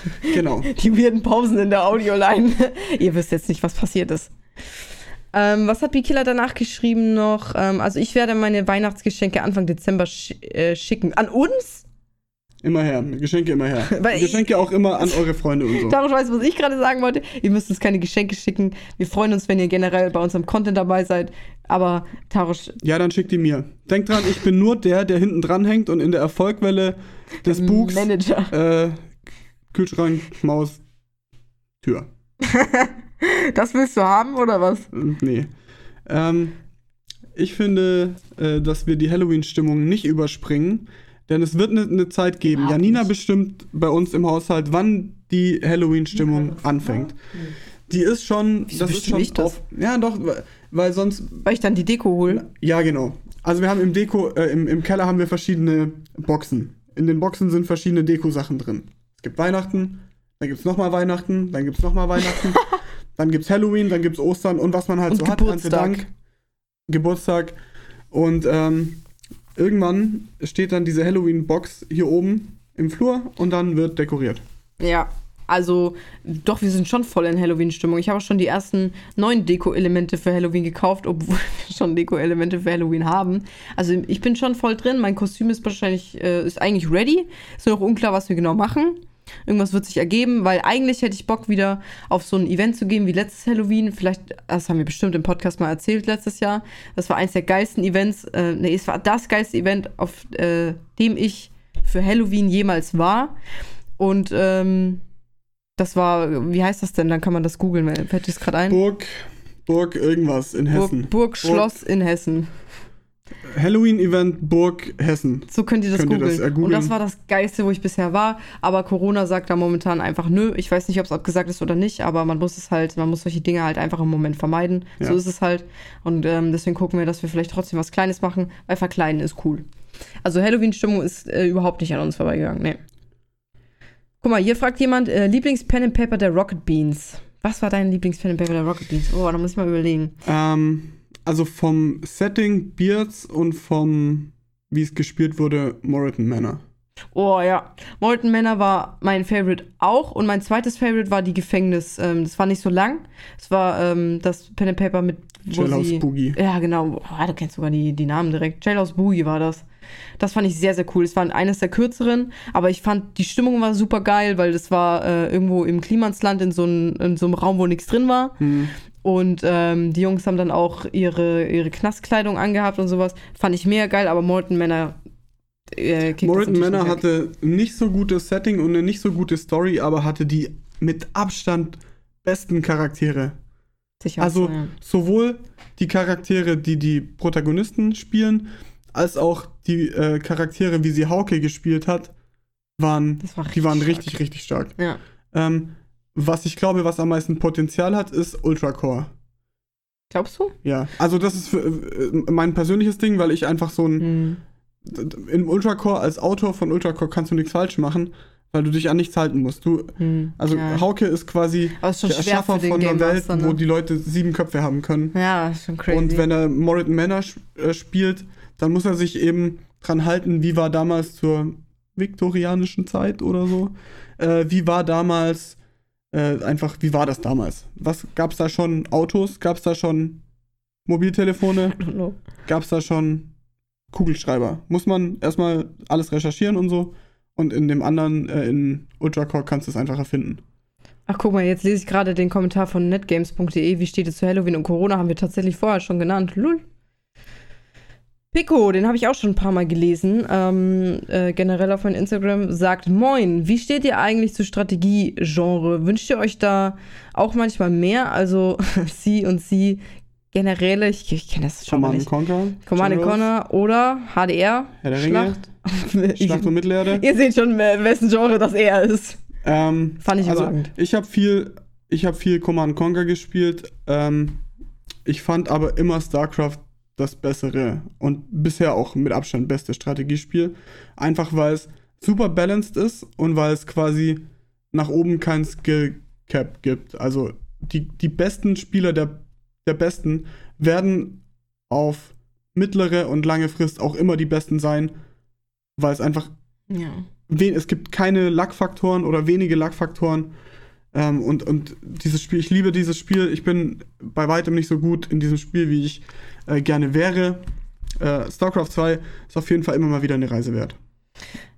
[LAUGHS] Genau. Die weirden Pausen in der Audioline. [LAUGHS] ihr wisst jetzt nicht, was passiert ist. Ähm, was hat Bikiller danach geschrieben noch? Ähm, also ich werde meine Weihnachtsgeschenke Anfang Dezember sch äh, schicken. An uns? Immer her. Geschenke immer her. [LAUGHS] Geschenke auch immer an eure Freunde und so. Darauf weiß, was ich gerade sagen wollte. Ihr müsst uns keine Geschenke schicken. Wir freuen uns, wenn ihr generell bei unserem Content dabei seid. Aber Tarosch, Ja, dann schickt die mir. Denkt dran, ich bin nur der, der hinten dran hängt und in der Erfolgwelle des Buchs Manager. äh, Kühlschrank, Maus, Tür. [LAUGHS] Das willst du haben oder was? Nee. Ähm, ich finde, äh, dass wir die Halloween-Stimmung nicht überspringen, denn es wird eine ne Zeit geben. Überhaupt Janina nicht. bestimmt bei uns im Haushalt, wann die Halloween-Stimmung anfängt. Die ist schon, Wieso das ist schon ich das? auf, ja doch, weil sonst. Weil ich dann die Deko hole. Ja, genau. Also wir haben im Deko, äh, im, im Keller haben wir verschiedene Boxen. In den Boxen sind verschiedene Deko-Sachen drin. Es gibt Weihnachten, dann gibt es nochmal Weihnachten, dann gibt es nochmal Weihnachten, [LAUGHS] dann gibt es Halloween, dann gibt es Ostern und was man halt Und so hat. Geburtstag. Erntedank, Geburtstag. Und ähm, irgendwann steht dann diese Halloween-Box hier oben im Flur und dann wird dekoriert. Ja, also doch, wir sind schon voll in Halloween-Stimmung. Ich habe auch schon die ersten neuen Deko-Elemente für Halloween gekauft, obwohl [LAUGHS] wir schon Deko-Elemente für Halloween haben. Also ich bin schon voll drin. Mein Kostüm ist wahrscheinlich, äh, ist eigentlich ready. Ist nur noch unklar, was wir genau machen. Irgendwas wird sich ergeben, weil eigentlich hätte ich Bock, wieder auf so ein Event zu gehen wie letztes Halloween. Vielleicht, das haben wir bestimmt im Podcast mal erzählt letztes Jahr. Das war eins der geilsten Events. Äh, nee, es war das geilste Event, auf äh, dem ich für Halloween jemals war. Und ähm, das war, wie heißt das denn? Dann kann man das googeln. Fällt das gerade ein? Burg, Burg irgendwas in Hessen. Burg, Burg Schloss in Hessen. Halloween-Event Burg Hessen. So könnt ihr das Könnt ihr das googeln. ergoogeln? Und das war das Geilste, wo ich bisher war. Aber Corona sagt da momentan einfach nö. Ich weiß nicht, ob es abgesagt ist oder nicht, aber man muss es halt, man muss solche Dinge halt einfach im Moment vermeiden. Ja. So ist es halt. Und ähm, deswegen gucken wir, dass wir vielleicht trotzdem was Kleines machen, weil verkleiden ist cool. Also Halloween-Stimmung ist äh, überhaupt nicht an uns vorbeigegangen. Nee. Guck mal, hier fragt jemand, äh, Lieblings-Pen and Paper der Rocket Beans. Was war dein Lieblings-Pen and Paper der Rocket Beans? Oh, da muss ich mal überlegen. Ähm, also vom Setting Beards und vom, wie es gespielt wurde, Moritan Manor. Oh ja, Molten Manor war mein Favorite auch und mein zweites Favorite war die Gefängnis. Ähm, das war nicht so lang. Es war ähm, das Pen and Paper mit Jailhouse Boogie. Ja, genau. Oh, du kennst sogar die, die Namen direkt. Jailhouse Boogie war das. Das fand ich sehr, sehr cool. Es war eines der kürzeren, aber ich fand, die Stimmung war super geil, weil das war äh, irgendwo im Klimansland in so, ein, in so einem Raum, wo nichts drin war. Hm. Und ähm, die Jungs haben dann auch ihre, ihre Knastkleidung angehabt und sowas. Fand ich mega geil, aber Molten Manor. Äh, nicht weg. hatte nicht so gutes Setting und eine nicht so gute Story, aber hatte die mit Abstand besten Charaktere. Sicher. Also ja. sowohl die Charaktere, die die Protagonisten spielen, als auch die äh, Charaktere, wie sie Hauke gespielt hat, waren, war die waren stark. richtig, richtig stark. Ja. Ähm, was ich glaube, was am meisten Potenzial hat, ist Ultracore. Glaubst du? Ja, also das ist für, äh, mein persönliches Ding, weil ich einfach so ein Hm. im Ultracore als Autor von Ultracore kannst du nichts falsch machen, weil du dich an nichts halten musst. Du, Hm. also ja. Hauke ist quasi ist der Erschaffer den von einer Game Welt, Master, ne? wo die Leute sieben Köpfe haben können. Ja, ist schon crazy. Und wenn er Moritan Manor äh, spielt, dann muss er sich eben dran halten, wie war damals zur viktorianischen Zeit oder so. Äh, wie war damals, äh, einfach, wie war das damals? Was gab es da schon Autos? Gab es da schon Mobiltelefone? Gab es da schon Kugelschreiber? Muss man erstmal alles recherchieren und so. Und in dem anderen, äh, in Ultracore, kannst du es einfach erfinden. Ach, guck mal, jetzt lese ich gerade den Kommentar von netgames.de. Wie steht es zu Halloween und Corona? Haben wir tatsächlich vorher schon genannt. Lul. Pico, den habe ich auch schon ein paar Mal gelesen. Ähm, äh, generell auf meinem Instagram sagt: Moin, wie steht ihr eigentlich zu Strategie-Genre? Wünscht ihr euch da auch manchmal mehr? Also, [LAUGHS] sie und sie generell, ich, ich kenne das schon mal Command nicht. Conquer. Command Conquer oder HDR. Herr der Ringe. Schlacht. [LAUGHS] Schlacht um Mittelerde. Ihr seht schon, wessen Genre das eher ist. Ähm, Fand ich also, überragend. Ich habe viel, ich habe viel Command Conquer gespielt. Ähm, ich fand aber immer StarCraft das bessere und bisher auch mit Abstand beste Strategiespiel. Einfach weil es super balanced ist und weil es quasi nach oben kein Skill Cap gibt. Also die, die besten Spieler der, der Besten werden auf mittlere und lange Frist auch immer die Besten sein, weil es einfach Ja. es gibt keine Lackfaktoren oder wenige Lackfaktoren. Ähm, und, und dieses Spiel, ich liebe dieses Spiel. Ich bin bei weitem nicht so gut in diesem Spiel, wie ich äh, gerne wäre. Äh, StarCraft 2 ist auf jeden Fall immer mal wieder eine Reise wert.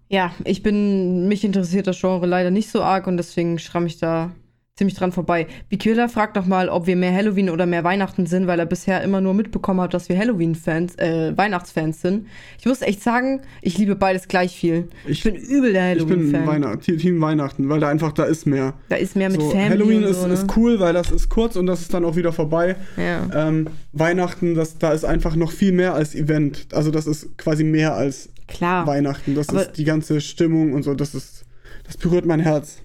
Ja, ich bin, mich interessiert das Genre leider nicht so arg und deswegen schramm ich da ziemlich dran vorbei. Bikilla fragt noch mal, ob wir mehr Halloween oder mehr Weihnachten sind, weil er bisher immer nur mitbekommen hat, dass wir Halloween-Fans, äh, Weihnachtsfans sind. Ich muss echt sagen, ich liebe beides gleich viel. Ich, bin übel der ich bin Halloween-Fan. Weihnacht, Team Weihnachten, weil da einfach, da ist mehr. Da ist mehr mit so, Family Halloween und ist, so, ne? ist cool, weil das ist kurz und das ist dann auch wieder vorbei. Ja. Ähm, Weihnachten, das, da ist einfach noch viel mehr als Event. Also das ist quasi mehr als Klar. Weihnachten. Das Aber- ist die ganze Stimmung und so. Das ist, das berührt mein Herz.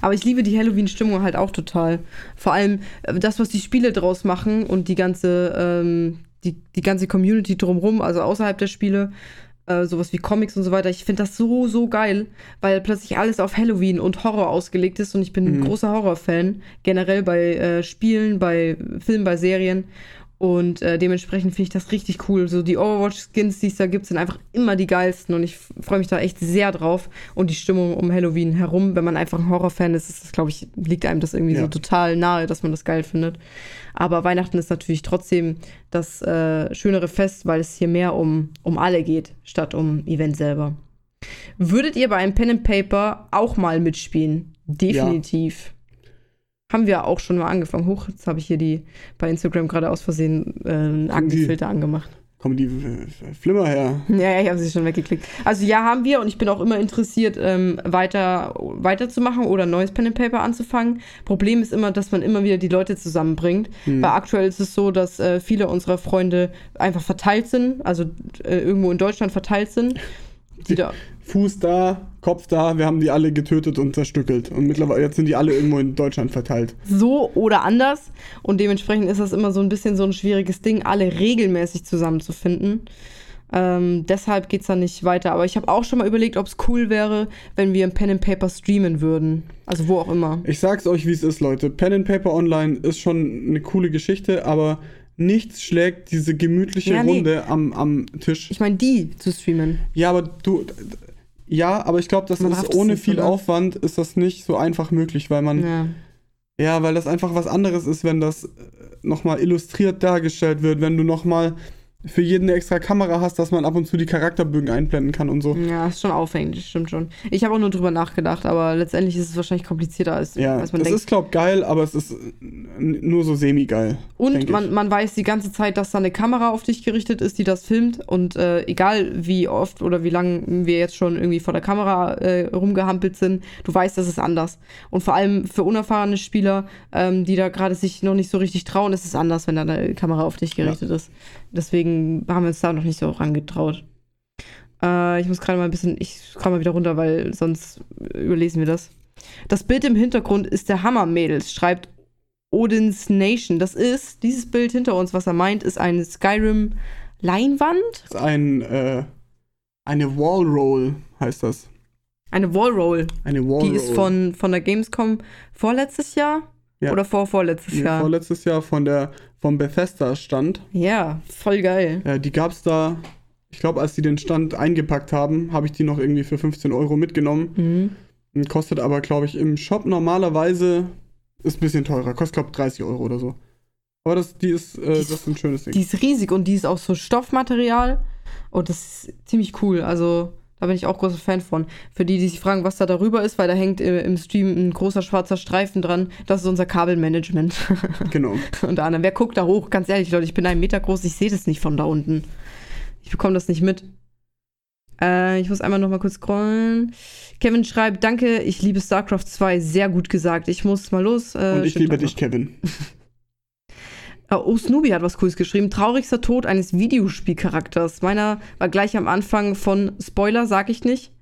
Aber ich liebe die Halloween-Stimmung halt auch total. Vor allem äh, das, was die Spiele draus machen und die ganze, ähm, die, die ganze Community drumherum, also außerhalb der Spiele, äh, sowas wie Comics und so weiter. Ich finde das so, so geil, weil plötzlich alles auf Halloween und Horror ausgelegt ist und ich bin Mhm. ein großer Horror-Fan, generell bei äh, Spielen, bei Filmen, bei Serien. Und äh, dementsprechend finde ich das richtig cool. So die Overwatch-Skins, die es da gibt, sind einfach immer die geilsten und ich freue mich da echt sehr drauf. Und die Stimmung um Halloween herum, wenn man einfach ein Horrorfan ist, ist das, glaube ich, liegt einem das irgendwie Ja. so total nahe, dass man das geil findet. Aber Weihnachten ist natürlich trotzdem das äh, schönere Fest, weil es hier mehr um, um alle geht, statt um Event selber. Würdet ihr bei einem Pen and Paper auch mal mitspielen? Definitiv. Haben wir auch schon mal angefangen. Hoch, jetzt habe ich hier die bei Instagram gerade aus Versehen äh, einen Aktenfilter angemacht. Kommen die Flimmer her. Ja, ja, ich habe sie schon weggeklickt. Also ja, haben wir und ich bin auch immer interessiert, ähm, weiter weiterzumachen oder ein neues Pen and Paper anzufangen. Problem ist immer, dass man immer wieder die Leute zusammenbringt. Hm. Weil aktuell ist es so, dass äh, viele unserer Freunde einfach verteilt sind, also äh, irgendwo in Deutschland verteilt sind. Fuß da, Kopf da, wir haben die alle getötet und zerstückelt. Und mittlerweile, jetzt sind die alle irgendwo in Deutschland verteilt. so oder anders. Und dementsprechend ist das immer so ein bisschen so ein schwieriges Ding, alle regelmäßig zusammenzufinden. Ähm, deshalb geht es dann nicht weiter. Aber ich habe auch schon mal überlegt, ob es cool wäre, wenn wir ein Pen and Paper streamen würden. Also wo auch immer. Ich sag's euch, wie es ist, Leute. Pen and Paper Online ist schon eine coole Geschichte, aber nichts schlägt diese gemütliche Ja, nee. Runde am, am Tisch. Ich meine, die zu streamen. Ja, aber du. Ja, aber ich glaube, das Man ist rafft's ohne viel oder? Aufwand ist das nicht so einfach möglich, weil man. Ja. Ja, weil das einfach was anderes ist, wenn das nochmal illustriert dargestellt wird, wenn du nochmal für jeden eine extra Kamera hast, dass man ab und zu die Charakterbögen einblenden kann und so. Ja, ist schon aufregend, das stimmt schon. Ich habe auch nur drüber nachgedacht, aber letztendlich ist es wahrscheinlich komplizierter als, Ja, als man das denkt. ist, glaub geil, aber es ist äh, nur so semi-geil. Und man, ich. man weiß die ganze Zeit, dass da eine Kamera auf dich gerichtet ist, die das filmt. Und äh, egal wie oft oder wie lange wir jetzt schon irgendwie vor der Kamera äh, rumgehampelt sind, du weißt, das ist anders. Und vor allem für unerfahrene Spieler, ähm, die da gerade sich noch nicht so richtig trauen, ist es anders, wenn da eine Kamera auf dich gerichtet ist. Deswegen haben wir uns da noch nicht so rangetraut. Äh, ich muss gerade mal ein bisschen, ich komme mal wieder runter, weil sonst überlesen wir das. Das Bild im Hintergrund ist der Hammer, Mädels, schreibt Odin's Nation. Das ist, dieses Bild hinter uns, was er meint, ist eine Skyrim-Leinwand. Das ist ein, äh, eine Wallroll, heißt das. Eine Wallroll. Eine Wallroll. Die ist von, von der Gamescom vorletztes Jahr Ja. oder vor vorletztes Nee, Jahr. vorletztes Jahr von der, vom Bethesda-Stand. ja, voll geil. Äh, die gab's da, ich glaube, als die den Stand eingepackt haben, habe ich die noch irgendwie für 15 Euro mitgenommen. Mhm. Kostet aber, glaube ich, im Shop normalerweise ist ein bisschen teurer. Kostet, glaube ich, 30 Euro oder so. Aber das, die ist, äh, das ist ein schönes Ding. Die ist riesig und die ist auch so Stoffmaterial. Und das ist ziemlich cool. Also, da bin ich auch großer Fan von. Für die, die sich fragen, was da darüber ist, weil da hängt äh, im Stream ein großer schwarzer Streifen dran. Das ist unser Kabelmanagement. [LAUGHS] Genau. Unter anderem. Wer guckt da hoch? Ganz ehrlich, Leute, ich bin einen Meter groß, ich sehe das nicht von da unten. Ich bekomme das nicht mit. Äh, ich muss einmal noch mal kurz scrollen. Kevin schreibt, danke, ich liebe StarCraft 2, sehr gut gesagt. Ich muss mal los. Äh, Und ich liebe dich, Kevin. [LAUGHS] noch. Oh, Snoopy hat was Cooles geschrieben. Traurigster Tod eines Videospielcharakters. Meiner war gleich am Anfang von Spoiler, sag ich nicht.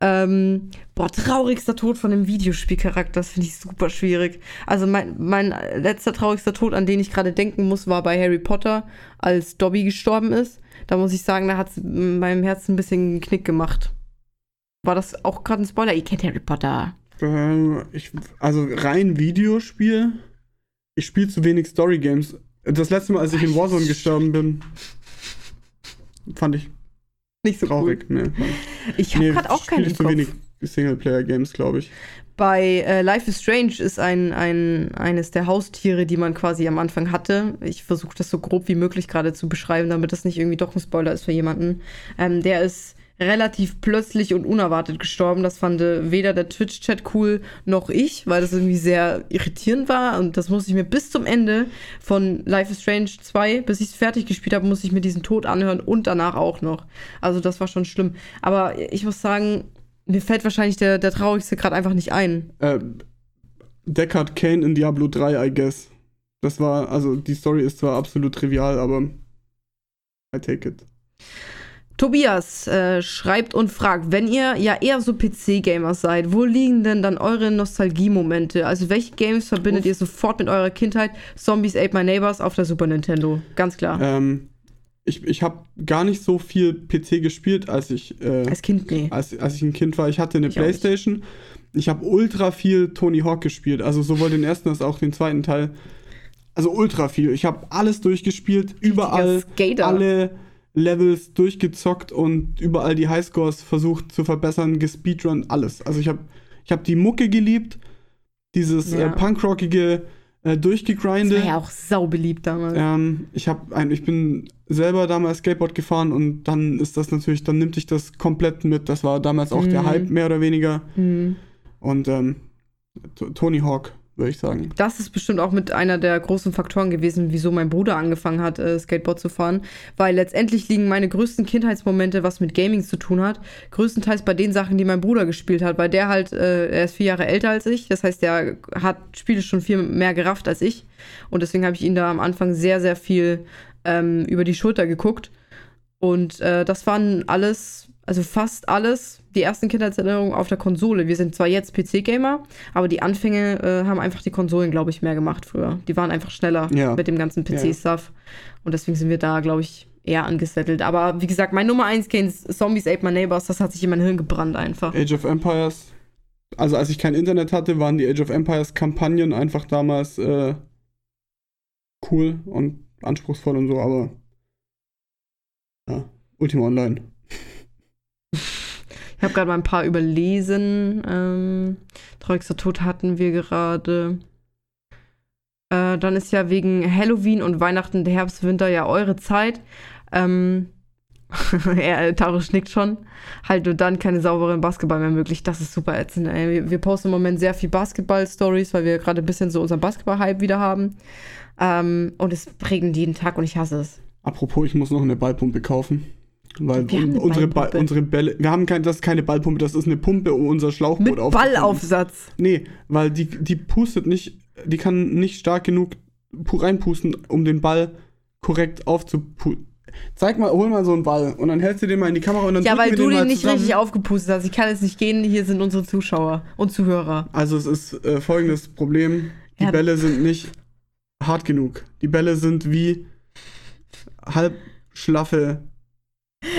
Ähm, boah, traurigster Tod von einem Videospielcharakter, das finde ich super schwierig. Also mein, mein letzter traurigster Tod, an den ich gerade denken muss, war bei Harry Potter, als Dobby gestorben ist. Da muss ich sagen, da hat es meinem Herzen ein bisschen einen Knick gemacht. War das auch gerade ein Spoiler? Ihr kennt Harry Potter. Ähm, ich, also rein Videospiel. Ich spiele zu wenig Story Games. Das letzte Mal, als ich in Warzone gestorben bin, fand ich Nicht so traurig. Nee, cool. Ich habe nee, gerade auch im zu Kopf. wenig Singleplayer Games, glaube ich. Bei äh, Life is Strange ist ein, ein, eines der Haustiere, die man quasi am Anfang hatte. Ich versuche das so grob wie möglich gerade zu beschreiben, damit das nicht irgendwie doch ein Spoiler ist für jemanden. Ähm, der ist relativ plötzlich und unerwartet gestorben. Das fand äh, weder der Twitch-Chat cool noch ich, weil das irgendwie sehr irritierend war. Und das musste ich mir bis zum Ende von Life is Strange 2, bis ich es fertig gespielt habe, musste ich mir diesen Tod anhören und danach auch noch. Also das war schon schlimm. Aber ich muss sagen, mir fällt wahrscheinlich der, der traurigste gerade einfach nicht ein. Äh, Deckard Kane in Diablo 3, I guess. Das war, also die Story ist zwar absolut trivial, aber I take it. Tobias äh, schreibt und fragt, wenn ihr ja eher so PC-Gamer seid, wo liegen denn dann eure Nostalgie-Momente? Also welche Games verbindet Uff. ihr sofort mit eurer Kindheit? Zombies Ate My Neighbors auf der Super Nintendo. Ganz klar. Ähm, ich ich habe gar nicht so viel PC gespielt, als ich, äh, Als Kind, nee. als, als ich ein Kind war. Ich hatte eine Ich. Playstation. Ich habe ultra viel Tony Hawk gespielt. Also sowohl den ersten als auch den zweiten Teil. Also ultra viel. Ich habe alles durchgespielt, überall Skater. alle Levels durchgezockt und überall die Highscores versucht zu verbessern, gespeedrun, alles. Also ich habe ich hab die Mucke geliebt, dieses Ja. äh, punkrockige äh, Das Durchgegrinde. war ja auch saubeliebt damals. Ähm, ich habe ein, ich bin selber damals Skateboard gefahren und dann ist das natürlich, dann nimmt dich das komplett mit. Das war damals auch der Mhm. Hype mehr oder weniger. Hm. Und ähm, Tony Hawk, würde ich sagen. Das ist bestimmt auch mit einer der großen Faktoren gewesen, wieso mein Bruder angefangen hat, äh, Skateboard zu fahren. Weil letztendlich liegen meine größten Kindheitsmomente, was mit Gaming zu tun hat, größtenteils bei den Sachen, die mein Bruder gespielt hat. Weil der halt, äh, er ist vier Jahre älter als ich. Das heißt, der hat Spiele schon viel mehr gerafft als ich. Und deswegen habe ich ihn da am Anfang sehr, sehr viel ähm, über die Schulter geguckt. Und äh, das waren alles, also fast alles, die ersten Kindheitserinnerungen auf der Konsole. Wir sind zwar jetzt PC-Gamer, aber die Anfänge äh, haben einfach die Konsolen, glaube ich, mehr gemacht früher. Die waren einfach schneller Ja. mit dem ganzen Ja. PC-Stuff. Und deswegen sind wir da, glaube ich, eher angesettelt. Aber wie gesagt, mein Nummer 1 Game Zombies Ate My Neighbors, das hat sich in mein Hirn gebrannt einfach. Age of Empires. Also als ich kein Internet hatte, waren die Age of Empires Kampagnen einfach damals äh, cool und anspruchsvoll und so, aber ja, Ultima Online. Ich habe gerade mal ein paar überlesen. Ähm, Tod hatten wir gerade. Äh, dann ist ja wegen Halloween und Weihnachten, Herbst, Winter ja eure Zeit. Ähm, [LAUGHS] er, Taros nickt schon. Halt nur dann keine sauberen Basketball mehr möglich. Das ist super ätzend. Ey. Wir, wir posten im Moment sehr viel Basketball-Stories, weil wir gerade ein bisschen so unseren Basketball-Hype wieder haben. Ähm, und es regnet jeden Tag und ich hasse es. Apropos, ich muss noch eine Ballpumpe kaufen. Weil Wir haben eine unsere, Ballpumpe. unsere Bälle. Wir haben kein, das ist keine Ballpumpe, das ist eine Pumpe, um unser Schlauchboot Mit aufzupumpen. Ballaufsatz. Nee, weil die, die pustet nicht, die kann nicht stark genug pu- reinpusten, um den Ball korrekt aufzupusten. Zeig mal, hol mal so einen Ball und dann hältst du den mal in die Kamera und dann Ja, weil du den den nicht zusammen. richtig aufgepustet hast. Ich kann jetzt nicht gehen, hier sind unsere Zuschauer und Zuhörer. Also es ist äh, folgendes Problem, die Ja. Bälle sind nicht hart genug. Die Bälle sind wie halb schlaffe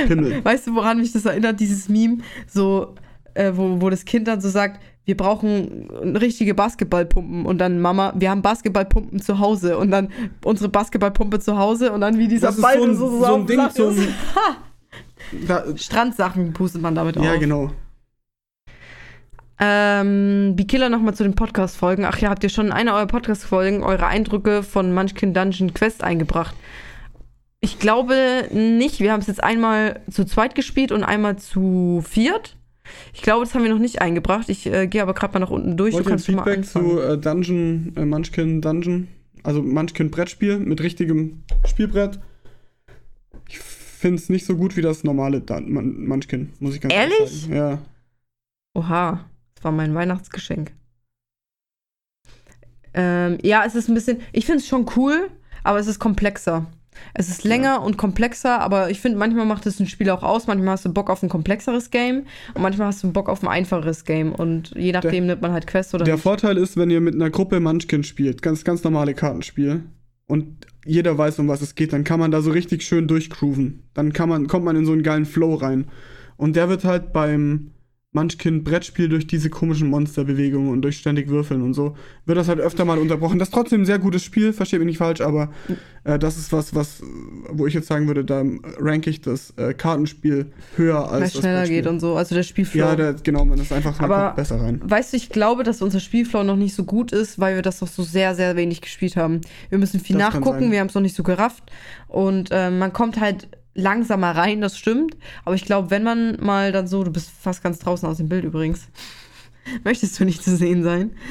Pimmel. [LAUGHS] Weißt du, woran mich das erinnert, dieses Meme, so, äh, wo, wo das Kind dann so sagt, wir brauchen richtige Basketballpumpen und dann Mama, wir haben Basketballpumpen zu Hause und dann unsere Basketballpumpe zu Hause und dann wie dieser Das Ball so ein, so, so ein Ding zum... [LAUGHS] Da, Strandsachen pustet man damit ja, auf. genau. Ähm, Bikiller nochmal zu den Podcast-Folgen. Ach ja, habt ihr schon in einer eurer Podcast-Folgen eure Eindrücke von Munchkin Dungeon Quest eingebracht? Ich glaube nicht. Wir haben es jetzt einmal zu zweit gespielt und einmal zu viert. Ich glaube, das haben wir noch nicht eingebracht. Ich äh, gehe aber gerade mal nach unten durch. Wollt du kannst schon mal Feedback anfangen. zu äh, Dungeon, äh, Munchkin Dungeon? Also Munchkin Brettspiel mit richtigem Spielbrett. Ich finde es nicht so gut wie das normale Dun Mun- Munchkin, muss ich ganz Ehrlich? sagen. Ja. Oha, das war mein Weihnachtsgeschenk. Ähm, ja, es ist ein bisschen. Ich finde es schon cool, aber es ist komplexer. Es ist länger und komplexer, aber ich finde, manchmal macht es ein Spiel auch aus. Manchmal hast du Bock auf ein komplexeres Game und manchmal hast du Bock auf ein einfacheres Game. Und je nachdem nimmt man halt Quest oder Der nicht. Vorteil ist, wenn ihr mit einer Gruppe Munchkin spielt, ganz, ganz normale Kartenspiel, und jeder weiß, um was es geht, dann kann man da so richtig schön durchgrooven. Dann kann man, kommt man in so einen geilen Flow rein. Und der wird halt beim Munchkin-Brettspiel durch diese komischen Monsterbewegungen und durch ständig Würfeln und so, wird das halt öfter mal unterbrochen. Das ist trotzdem ein sehr gutes Spiel, versteht mich nicht falsch, aber äh, das ist was, was, wo ich jetzt sagen würde, da ranke ich das äh, Kartenspiel höher als Weil es schneller Brettspiel. geht und so. Also der Spielflow. Ja, der, genau, man ist einfach Aber- besser rein. Weißt du, ich glaube, dass unser Spielflow noch nicht so gut ist, weil wir das noch so sehr, sehr wenig gespielt haben. Wir müssen viel Das nachgucken, wir haben es noch nicht so gerafft. Und ähm, man kommt halt langsamer rein, das stimmt. Aber ich glaube, wenn man mal dann so, du bist fast ganz draußen aus dem Bild übrigens. [LAUGHS] Möchtest du nicht zu sehen sein? [LAUGHS]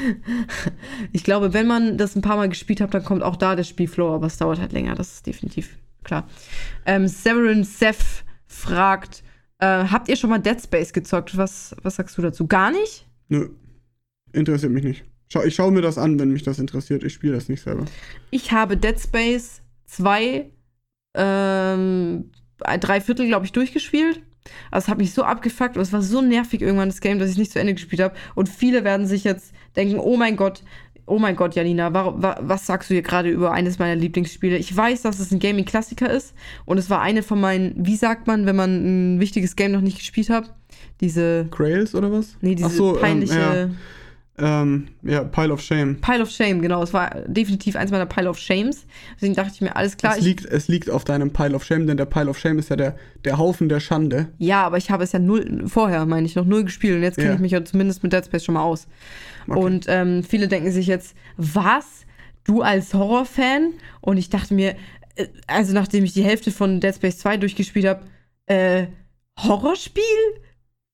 Ich glaube, wenn man das ein paar Mal gespielt hat, dann kommt auch da der Spielflow, aber es dauert halt länger, das ist definitiv klar. Ähm, Severin Seth fragt, äh, habt ihr schon mal Dead Space gezockt? Was, was sagst du dazu? Gar nicht? Nö. Interessiert mich nicht. Schau, ich schaue mir das an, wenn mich das interessiert. Ich spiele das nicht selber. Ich habe Dead Space 2 ähm, drei Viertel, glaube ich, durchgespielt. Also es hat mich so abgefuckt und es war so nervig irgendwann das Game, dass ich es nicht zu Ende gespielt habe. Und viele werden sich jetzt denken, oh mein Gott, oh mein Gott, Janina, warum, wa, was sagst du hier gerade über eines meiner Lieblingsspiele? Ich weiß, dass es ein Gaming-Klassiker ist und es war eine von meinen, wie sagt man, wenn man ein wichtiges Game noch nicht gespielt hat? Diese. Grails oder was? Nee, diese so, ähm, peinliche. ja. Ähm, ja, Pile of Shame. Pile of Shame, genau. Es war definitiv eins meiner Pile of Shames. Deswegen dachte ich mir, alles klar. es, liegt, es liegt auf deinem Pile of Shame, denn der Pile of Shame ist ja der, der Haufen der Schande. ja, aber ich habe es ja null, vorher, meine ich, noch null gespielt und jetzt kenne Ja. ich mich ja zumindest mit Dead Space schon mal aus. Okay. Und ähm, viele denken sich jetzt, was? Du als Horrorfan? Und ich dachte mir, äh, also nachdem ich die Hälfte von Dead Space 2 durchgespielt habe, äh, Horrorspiel?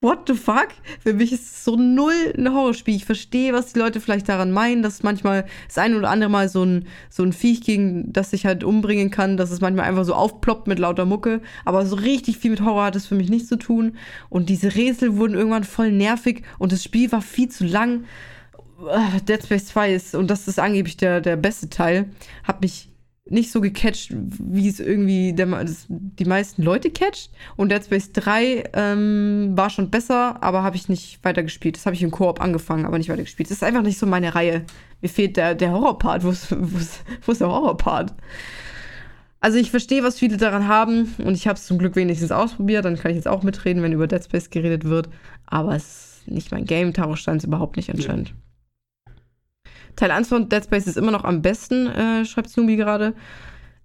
What the fuck? Für mich ist es so null ein Horrorspiel. Ich verstehe, was die Leute vielleicht daran meinen, dass manchmal das eine oder andere Mal so ein, so ein Viech gegen das sich halt umbringen kann, dass es manchmal einfach so aufploppt mit lauter Mucke. Aber so richtig viel mit Horror hat es für mich nichts zu tun. Und diese Rätsel wurden irgendwann voll nervig und das Spiel war viel zu lang. Ah, Dead Space 2 ist, und das ist angeblich der, der beste Teil, hat mich nicht so gecatcht, wie es irgendwie der, das, die meisten Leute catcht. Und Dead Space 3 ähm, war schon besser, aber habe ich nicht weitergespielt. Das habe ich im Koop angefangen, aber nicht weitergespielt. Das ist einfach nicht so meine Reihe. Mir fehlt der, der Horrorpart. Wo ist, wo, ist, wo ist der Horrorpart? Also ich verstehe, was viele daran haben und ich habe es zum Glück wenigstens ausprobiert. Dann kann ich jetzt auch mitreden, wenn über Dead Space geredet wird. Aber es ist nicht mein Game. Tarostein ist überhaupt nicht anscheinend. Teil 1 von Dead Space ist immer noch am besten, äh, schreibt Snoopy gerade.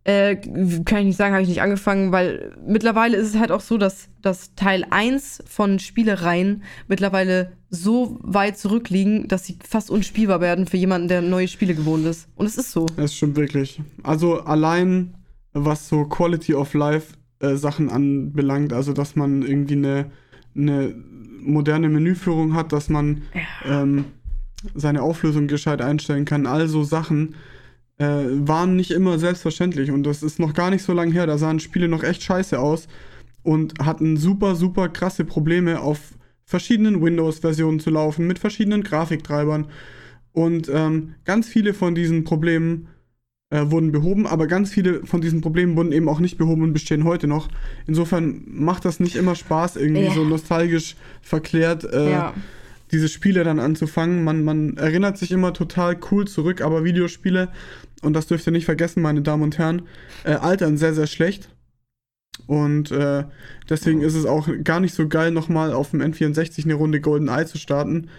Äh, kann ich nicht sagen, habe ich nicht angefangen, weil mittlerweile ist es halt auch so, dass, dass Teil 1 von Spielereien mittlerweile so weit zurückliegen, dass sie fast unspielbar werden für jemanden, der neue Spiele gewohnt ist. Und es ist so. Das stimmt wirklich. Also allein was so Quality of Life äh, Sachen anbelangt, also dass man irgendwie eine, eine moderne Menüführung hat, dass man ähm, seine Auflösung gescheit einstellen kann, all so Sachen äh, waren nicht immer selbstverständlich und das ist noch gar nicht so lange her, da sahen Spiele noch echt scheiße aus und hatten super, super krasse Probleme auf verschiedenen Windows-Versionen zu laufen, mit verschiedenen Grafiktreibern und ähm, ganz viele von diesen Problemen äh, wurden behoben, aber ganz viele von diesen Problemen wurden eben auch nicht behoben und bestehen heute noch. Insofern macht das nicht immer Spaß, irgendwie Ja. so nostalgisch verklärt äh, Ja. Diese Spiele dann anzufangen. Man, man erinnert sich immer total cool zurück, aber Videospiele, und das dürft ihr nicht vergessen, meine Damen und Herren, äh, altern sehr, sehr schlecht. Und äh, deswegen ist es auch gar nicht so geil, nochmal auf dem N64 eine Runde Golden Eye zu starten,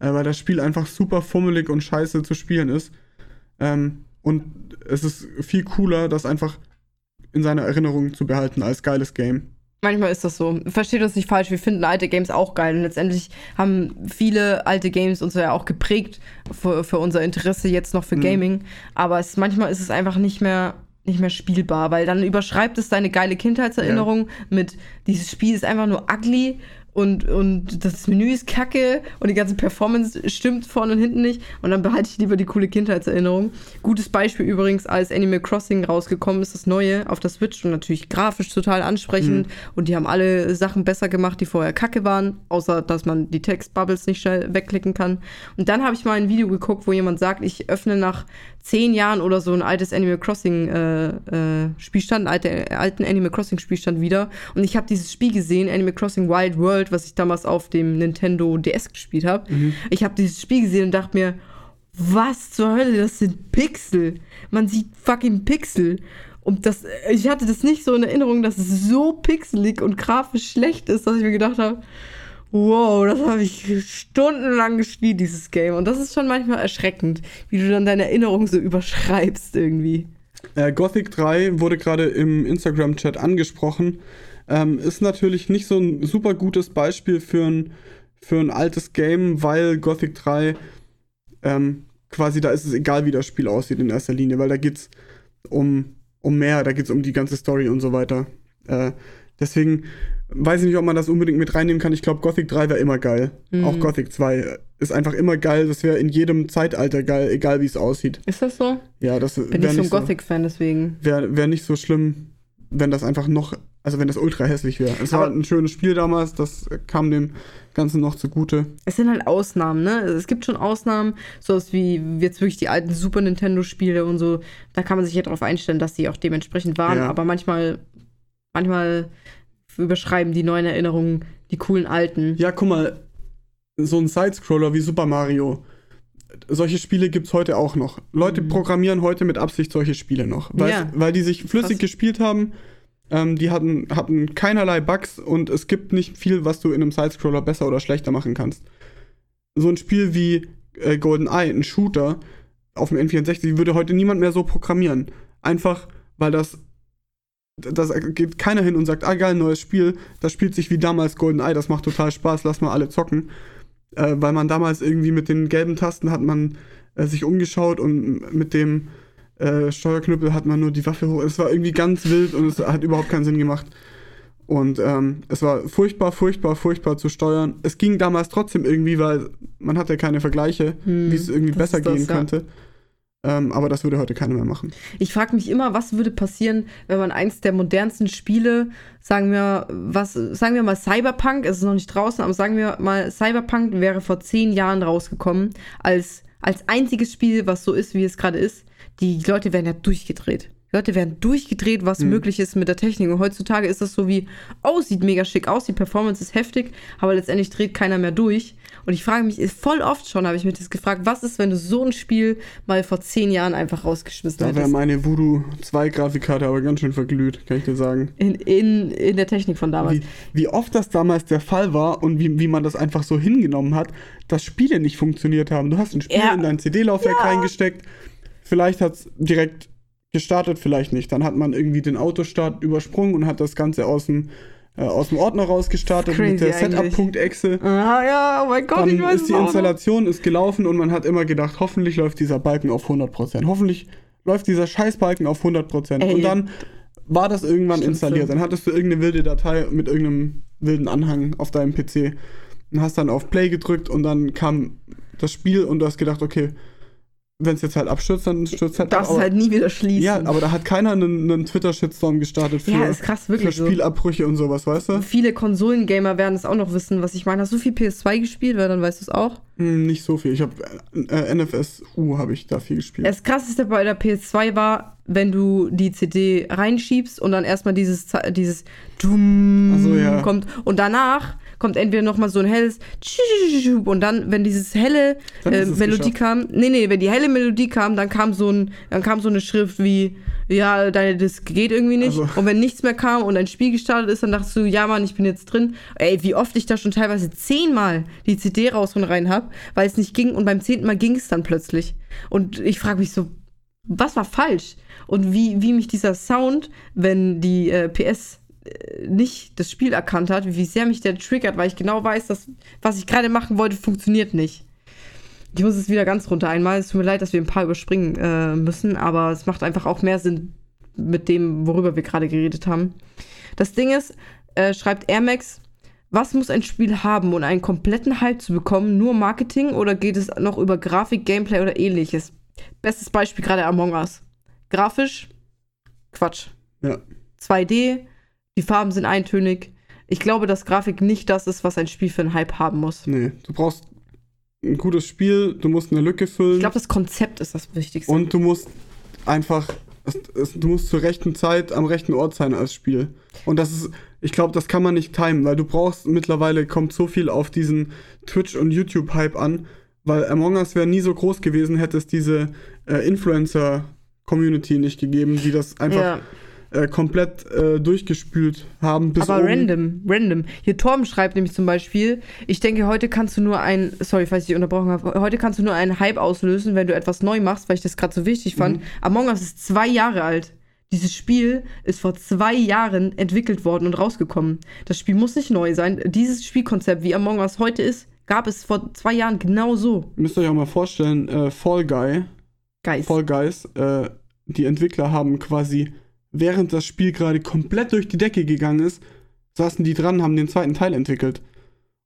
äh, weil das Spiel einfach super fummelig und scheiße zu spielen ist. Ähm, und es ist viel cooler, das einfach in seiner Erinnerung zu behalten als geiles Game. Manchmal ist das so. Versteht uns nicht falsch, wir finden alte Games auch geil. Und letztendlich haben viele alte Games uns ja auch geprägt für, für unser Interesse jetzt noch für Mhm. Gaming. Aber es, manchmal ist es einfach nicht mehr, nicht mehr spielbar, weil dann überschreibt es deine geile Kindheitserinnerung mit, dieses Spiel ist einfach nur ugly und, und das Menü ist kacke und die ganze Performance stimmt vorne und hinten nicht. Und dann behalte ich lieber die coole Kindheitserinnerung. Gutes Beispiel übrigens, als Animal Crossing rausgekommen ist, das neue auf der Switch und natürlich grafisch total ansprechend. Und die haben alle Sachen besser gemacht, die vorher kacke waren, außer dass man die Textbubbles nicht schnell wegklicken kann. Und dann habe ich mal ein Video geguckt, wo jemand sagt, ich öffne nach zehn Jahren oder so ein altes Animal Crossing äh, äh, Spielstand, einen alte, alten Animal Crossing Spielstand wieder. Und ich habe dieses Spiel gesehen, Animal Crossing Wild World, was ich damals auf dem Nintendo DS gespielt habe. Ich habe dieses Spiel gesehen und dachte mir, was zur Hölle, das sind Pixel. Man sieht fucking Pixel. Und das, ich hatte das nicht so in Erinnerung, dass es so pixelig und grafisch schlecht ist, dass ich mir gedacht habe, wow, das habe ich stundenlang gespielt, dieses Game. Und das ist schon manchmal erschreckend, wie du dann deine Erinnerung so überschreibst irgendwie. Äh, Gothic 3 wurde gerade im Instagram-Chat angesprochen. Ähm, ist natürlich nicht so ein super gutes Beispiel für ein, für ein altes Game, weil Gothic 3 ähm, quasi, da ist es egal, wie das Spiel aussieht in erster Linie, weil da geht's um, um mehr, da geht's um die ganze Story und so weiter. Äh, deswegen weiß ich nicht, ob man das unbedingt mit reinnehmen kann. Ich glaube, Gothic 3 wäre immer geil. Mhm. Auch Gothic 2 ist einfach immer geil. Das wäre in jedem Zeitalter geil, egal wie es aussieht. Ist das so? Ja, das Bin wär nicht so ein Gothic-Fan, deswegen. wäre wär nicht so schlimm, wenn das einfach noch, also wenn das ultra hässlich wäre. Es war Aber- ein schönes Spiel damals, das kam dem Ganzen noch zugute. Es sind halt Ausnahmen, ne? Es gibt schon Ausnahmen, sowas wie jetzt wirklich die alten Super Nintendo-Spiele und so. Da kann man sich ja darauf einstellen, dass die auch dementsprechend waren. Ja. Aber manchmal Manchmal überschreiben die neuen Erinnerungen die coolen alten. Ja, guck mal, so ein Sidescroller wie Super Mario. Solche Spiele gibt es heute auch noch. Leute Mhm. programmieren heute mit Absicht solche Spiele noch. Weil, Ja. weil die sich flüssig Krass. gespielt haben. Ähm, die hatten, hatten keinerlei Bugs und es gibt nicht viel, was du in einem Sidescroller besser oder schlechter machen kannst. So ein Spiel wie äh, GoldenEye, ein Shooter auf dem N64, würde heute niemand mehr so programmieren. Einfach, weil das. Das geht keiner hin und sagt, ah geil, neues Spiel, das spielt sich wie damals GoldenEye, das macht total Spaß, lass mal alle zocken. Äh, weil man damals irgendwie mit den gelben Tasten hat man äh, sich umgeschaut und mit dem äh, Steuerknüppel hat man nur die Waffe hoch. Es war irgendwie ganz wild und es hat überhaupt keinen Sinn gemacht. Und ähm, es war furchtbar, furchtbar, furchtbar zu steuern. Es ging damals trotzdem irgendwie, weil man hatte keine Vergleiche, Hm, wie es irgendwie besser das, gehen ja. könnte. Ähm, aber das würde heute keiner mehr machen. Ich frage mich immer, was würde passieren, wenn man eins der modernsten Spiele, sagen wir, was, sagen wir mal Cyberpunk, es ist noch nicht draußen, aber sagen wir mal, Cyberpunk wäre vor zehn Jahren rausgekommen, als, als einziges Spiel, was so ist, wie es gerade ist. Die Leute wären ja durchgedreht. Leute werden durchgedreht, was Mhm. möglich ist mit der Technik. Und heutzutage ist das so wie, oh, sieht mega schick aus, die Performance ist heftig, aber letztendlich dreht keiner mehr durch. Und ich frage mich, voll oft schon habe ich mich das gefragt, was ist, wenn du so ein Spiel mal vor zehn Jahren einfach rausgeschmissen Da wäre hättest? meine Voodoo 2 Grafikkarte aber ganz schön verglüht, kann ich dir sagen. In, in, in der Technik von damals. Wie, wie oft das damals der Fall war und wie, wie man das einfach so hingenommen hat, dass Spiele nicht funktioniert haben. Du hast ein Spiel Ja. in dein CD-Laufwerk reingesteckt, vielleicht hat es direkt gestartet, vielleicht nicht. Dann hat man irgendwie den Autostart übersprungen und hat das Ganze aus dem, äh, aus dem Ordner rausgestartet mit der. Setup.exe. Ah ja, oh mein Gott, Dann ich weiß ist die. Installation ist gelaufen und man hat immer gedacht, hoffentlich läuft dieser Balken auf 100%. Hoffentlich läuft dieser Scheißbalken auf 100%. Ey. Und dann war das irgendwann Stimmt installiert. so. Dann hattest du irgendeine wilde Datei mit irgendeinem wilden Anhang auf deinem PC und hast dann auf Play gedrückt und dann kam das Spiel und du hast gedacht, okay, wenn es jetzt halt abstürzt, dann stürzt halt ab. Darfst es halt nie wieder schließen. ja, aber da hat keiner einen, einen Twitter-Shitstorm gestartet für, Ja, ist krass, wirklich für so. Spielabbrüche und sowas, weißt du? Viele Konsolengamer werden es auch noch wissen, was ich meine. Hast du viel PS2 gespielt? Weil dann weißt du es auch. Hm, nicht so viel. Ich habe äh, NFSU habe ich da viel gespielt. Das krasseste bei der PS2 war, wenn du die CD reinschiebst und dann erstmal dieses, dieses Dum Ach so, ja. kommt und danach kommt entweder nochmal so ein helles und dann, wenn dieses helle äh, Melodie geschafft. kam, nee, nee, wenn die helle Melodie kam, dann kam so ein, dann kam so eine Schrift wie, ja, deine Disk geht irgendwie nicht. Also- Und wenn nichts mehr kam und ein Spiel gestartet ist, dann dachtest du, ja Mann, ich bin jetzt drin. Ey, wie oft ich da schon teilweise zehnmal die CD raus und rein hab, weil es nicht ging und beim zehnten Mal ging es dann plötzlich. Und ich frage mich so, was war falsch? Und wie, wie mich dieser Sound, wenn die äh, PS nicht das Spiel erkannt hat, wie sehr mich der triggert, weil ich genau weiß, dass was ich gerade machen wollte, funktioniert nicht. Ich muss es wieder ganz runter einmal. Es tut mir leid, dass wir ein paar überspringen äh, müssen, aber es macht einfach auch mehr Sinn mit dem, worüber wir gerade geredet haben. Das Ding ist, äh, schreibt Air Max, was muss ein Spiel haben, um einen kompletten Hype zu bekommen? Nur Marketing oder geht es noch über Grafik, Gameplay oder ähnliches? Bestes Beispiel gerade Among Us. Grafisch, Quatsch. Ja. 2D, die Farben sind eintönig. Ich glaube, dass Grafik nicht das ist, was ein Spiel für einen Hype haben muss. Nee, du brauchst ein gutes Spiel, du musst eine Lücke füllen Ich glaube, das Konzept ist das Wichtigste. und du musst einfach, du musst zur rechten Zeit am rechten Ort sein als Spiel. Und das ist, ich glaube, das kann man nicht timen, weil du brauchst, mittlerweile kommt so viel auf diesen Twitch- und YouTube-Hype an, weil Among Us wäre nie so groß gewesen, hätte es diese äh, Influencer-Community nicht gegeben, die das einfach ja. Äh, komplett äh, durchgespült haben. Bis Aber oben. random, random. Hier Torben schreibt nämlich zum Beispiel, ich denke, heute kannst du nur ein, sorry, falls ich dich unterbrochen habe, heute kannst du nur einen Hype auslösen, wenn du etwas neu machst, weil ich das gerade so wichtig fand. Mhm. Among Us ist zwei Jahre alt. Dieses Spiel ist vor zwei Jahren entwickelt worden und rausgekommen. Das Spiel muss nicht neu sein. Dieses Spielkonzept, wie Among Us heute ist, gab es vor zwei Jahren genau so. Ihr müsst euch auch mal vorstellen, äh, Fall Guy, Geist. Fall Guys, äh, die Entwickler haben quasi, während das Spiel gerade komplett durch die Decke gegangen ist, saßen die dran, haben den zweiten Teil entwickelt.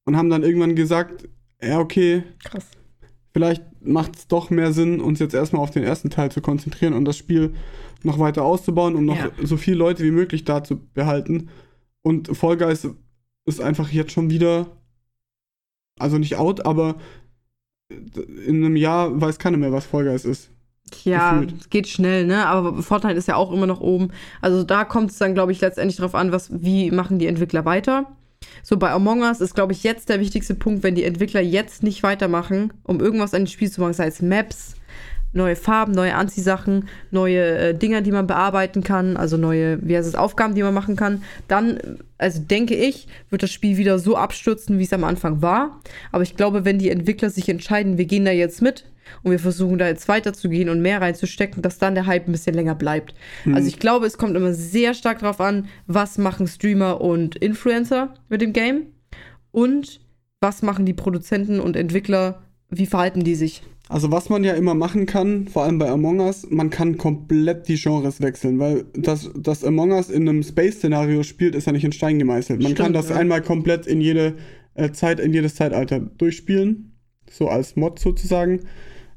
Und haben dann irgendwann gesagt, ja, okay, Krass. vielleicht macht es doch mehr Sinn, uns jetzt erstmal auf den ersten Teil zu konzentrieren und das Spiel noch weiter auszubauen, um noch Ja. so viele Leute wie möglich da zu behalten. Und Fall Guys ist einfach jetzt schon wieder, also nicht out, aber in einem Jahr weiß keiner mehr, was Fall Guys ist. Ja, Gefühlt. es geht schnell, ne? Aber Fortnite ist ja auch immer noch oben. Also da kommt es dann, glaube ich, letztendlich drauf an, was, wie machen die Entwickler weiter. So bei Among Us ist, glaube ich, jetzt der wichtigste Punkt, wenn die Entwickler jetzt nicht weitermachen, um irgendwas an dem Spiel zu machen, sei es Maps, neue Farben, neue Anziehsachen, neue äh, Dinger, die man bearbeiten kann, also neue, wie heißt es, Aufgaben, die man machen kann, dann, also denke ich, wird das Spiel wieder so abstürzen, wie es am Anfang war. Aber ich glaube, wenn die Entwickler sich entscheiden, wir gehen da jetzt mit und wir versuchen da jetzt weiterzugehen und mehr reinzustecken, dass dann der Hype ein bisschen länger bleibt. Also ich glaube, es kommt immer sehr stark darauf an, was machen Streamer und Influencer mit dem Game und was machen die Produzenten und Entwickler, wie verhalten die sich. Also was man ja immer machen kann, vor allem bei Among Us, man kann komplett die Genres wechseln, weil das, das Among Us in einem Space-Szenario spielt, ist ja nicht in Stein gemeißelt. Man kann Stimmt, das ja. einmal komplett in jede äh, Zeit, in jedes Zeitalter durchspielen, so als Mod sozusagen.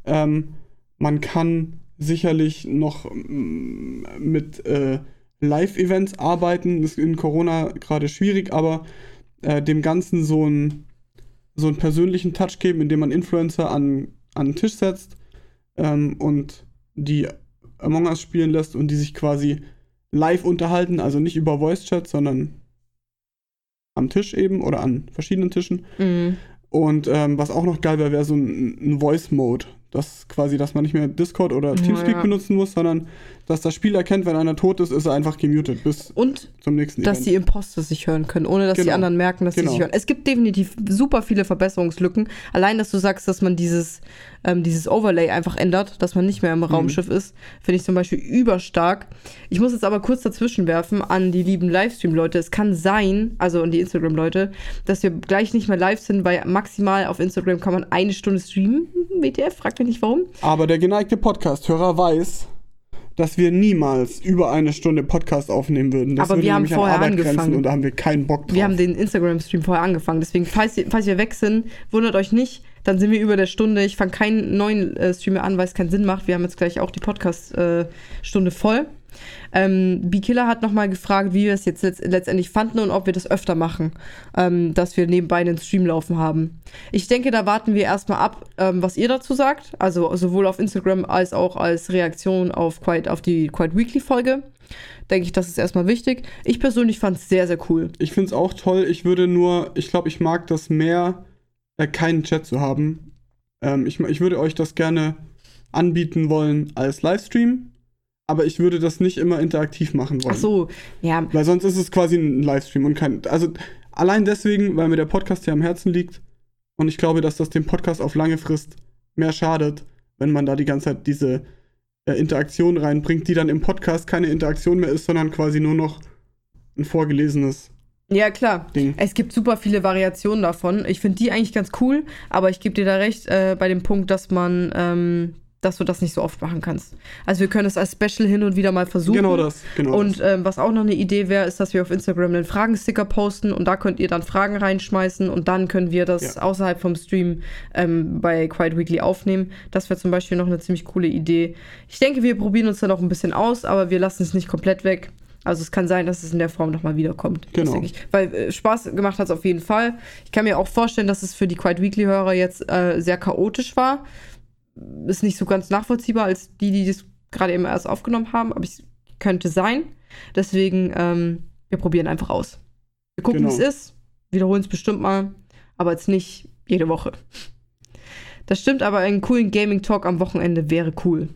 Ähm, man kann sicherlich noch mm, mit äh, Live-Events arbeiten, das ist in Corona gerade schwierig, aber äh, dem Ganzen so einen so einen persönlichen Touch geben, indem man Influencer an, an den Tisch setzt ähm, und die Among Us spielen lässt und die sich quasi live unterhalten, also nicht über Voice Chat, sondern am Tisch eben oder an verschiedenen Tischen. Mhm. Und ähm, was auch noch geil wäre, wäre so ein, ein Voice Mode. Das quasi, dass man nicht mehr Discord oder Ja, Teamspeak ja. benutzen muss, sondern dass das Spiel erkennt, wenn einer tot ist, ist er einfach gemutet bis Und zum nächsten dass Event. die Imposter sich hören können, ohne dass die Genau. anderen merken, dass Genau. sie sich hören. Es gibt definitiv super viele Verbesserungslücken. Allein, dass du sagst, dass man dieses, ähm, dieses Overlay einfach ändert, dass man nicht mehr im Raumschiff ist, finde ich zum Beispiel überstark. Ich muss jetzt aber kurz dazwischen werfen an die lieben Livestream-Leute. Es kann sein, also an die Instagram-Leute, dass wir gleich nicht mehr live sind, weil maximal auf Instagram kann man eine Stunde streamen. WTF, fragt mich nicht warum. Aber der geneigte Podcast-Hörer weiß, dass wir niemals über eine Stunde Podcast aufnehmen würden. Das Aber würde wir haben nämlich an vorher Arbeit angefangen. grenzen Und da haben wir keinen Bock drauf. Wir haben den Instagram-Stream vorher angefangen. Deswegen, falls, ihr- falls wir weg sind, wundert euch nicht. Dann sind wir über der Stunde. Ich fange keinen neuen äh, Stream mehr an, weil es keinen Sinn macht. Wir haben jetzt gleich auch die Podcast-Stunde voll. Ähm, B-Killer hat nochmal gefragt, wie wir es jetzt letzt letztendlich fanden und ob wir das öfter machen, ähm, dass wir nebenbei einen Stream laufen haben. Ich denke, da warten wir erstmal ab, ähm, was ihr dazu sagt. Also sowohl auf Instagram als auch als Reaktion auf, Quiet, auf die Quiet Weekly-Folge. Denke ich, das ist erstmal wichtig. Ich persönlich fand es sehr, sehr cool. Ich finde es auch toll. Ich würde nur, ich glaube, ich mag das mehr, äh, keinen Chat zu haben. Ähm, ich, ich würde euch das gerne anbieten wollen als Livestream, aber ich würde das nicht immer interaktiv machen wollen. Ach so, ja, Weil sonst ist es quasi ein Livestream und kein. Also allein deswegen, weil mir der Podcast ja am Herzen liegt und ich glaube, dass das dem Podcast auf lange Frist mehr schadet, wenn man da die ganze Zeit diese äh, Interaktion reinbringt, die dann im Podcast keine Interaktion mehr ist, sondern quasi nur noch ein vorgelesenes Ja, klar. Ding. Es gibt super viele Variationen davon. Ich finde die eigentlich ganz cool, aber ich gebe dir da recht äh, bei dem Punkt, dass man, ähm, dass du das nicht so oft machen kannst. Also wir können es als Special hin und wieder mal versuchen. Genau das, genau. Und ähm, was auch noch eine Idee wäre, ist, dass wir auf Instagram einen Fragensticker posten und da könnt ihr dann Fragen reinschmeißen und dann können wir das Ja. außerhalb vom Stream ähm, bei Quiet Weekly aufnehmen. Das wäre zum Beispiel noch eine ziemlich coole Idee. Ich denke, wir probieren uns da noch ein bisschen aus, aber wir lassen es nicht komplett weg. Also es kann sein, dass es in der Form nochmal wiederkommt. Genau. Weil äh, Spaß gemacht hat es auf jeden Fall. Ich kann mir auch vorstellen, dass es für die Quiet Weekly-Hörer jetzt äh, sehr chaotisch war. Ist nicht so ganz nachvollziehbar als die, die das gerade eben erst aufgenommen haben, aber es könnte sein. Deswegen, ähm, wir probieren einfach aus. Wir gucken, Genau. wie es ist, wiederholen es bestimmt mal, aber jetzt nicht jede Woche. Das stimmt, aber einen coolen Gaming-Talk am Wochenende wäre cool.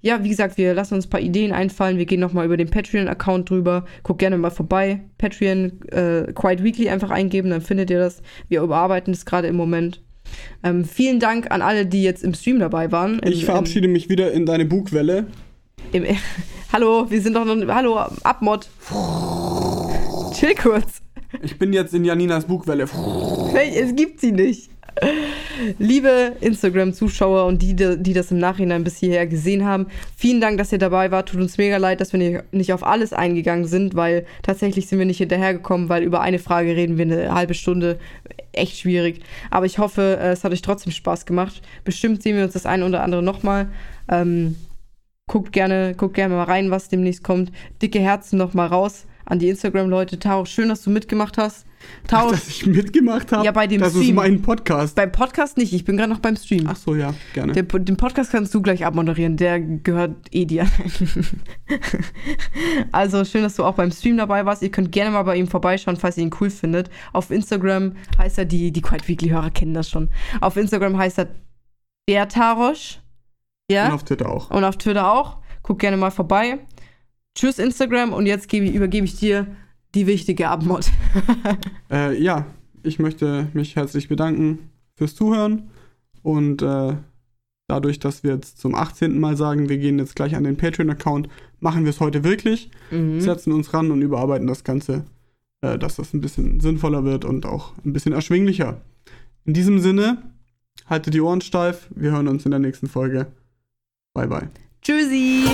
Ja, wie gesagt, wir lassen uns ein paar Ideen einfallen. Wir gehen nochmal über den Patreon-Account drüber. Guckt gerne mal vorbei. Patreon, äh, Quiet Weekly einfach eingeben, dann findet ihr das. Wir überarbeiten es gerade im Moment. Ähm, vielen Dank an alle, die jetzt im Stream dabei waren. Im- ich verabschiede mich wieder in deine Bugwelle. Im, im, [LAUGHS] hallo, wir sind doch noch. Hallo, Abmod. Chill kurz. Ich bin jetzt in Janinas Bugwelle. Es gibt sie nicht. Liebe Instagram-Zuschauer und die, die das im Nachhinein bis hierher gesehen haben, vielen Dank, dass ihr dabei wart. Tut uns mega leid, dass wir nicht, auf alles eingegangen sind, weil tatsächlich sind wir nicht hinterhergekommen, weil über eine Frage reden wir eine halbe Stunde. Echt schwierig. Aber ich hoffe, äh, es hat euch trotzdem Spaß gemacht. Bestimmt sehen wir uns das eine oder andere nochmal. Ähm, guckt gerne, guckt gerne mal rein, was demnächst kommt. Dicke Herzen nochmal raus an die Instagram-Leute. Taro, schön, dass du mitgemacht hast. Tarosch, Dass ich mitgemacht habe. Ja, bei dem Das ist Stream. mein Podcast. beim Podcast nicht, ich bin gerade noch beim Stream. Ach so, ja, gerne. Der, den Podcast kannst du gleich abmoderieren, der gehört eh dir. [LAUGHS] also schön, dass du auch beim Stream dabei warst. Ihr könnt gerne mal bei ihm vorbeischauen, falls ihr ihn cool findet. Auf Instagram heißt er, die, die Quiet Weekly-Hörer kennen das schon. Auf Instagram heißt er der Tarosch. Ja. Und auf Twitter auch. Und auf Twitter auch. Guck gerne mal vorbei. Tschüss Instagram und jetzt gebe, übergebe ich dir die wichtige Abmod. [LAUGHS] Äh, ja, ich möchte mich herzlich bedanken fürs Zuhören und äh, dadurch, dass wir jetzt zum 18. Mal sagen, wir gehen jetzt gleich an den Patreon-Account, machen wir es heute wirklich, Mhm. setzen uns ran und überarbeiten das Ganze, äh, dass das ein bisschen sinnvoller wird und auch ein bisschen erschwinglicher. In diesem Sinne, haltet die Ohren steif, wir hören uns in der nächsten Folge. Bye bye. Tschüssi.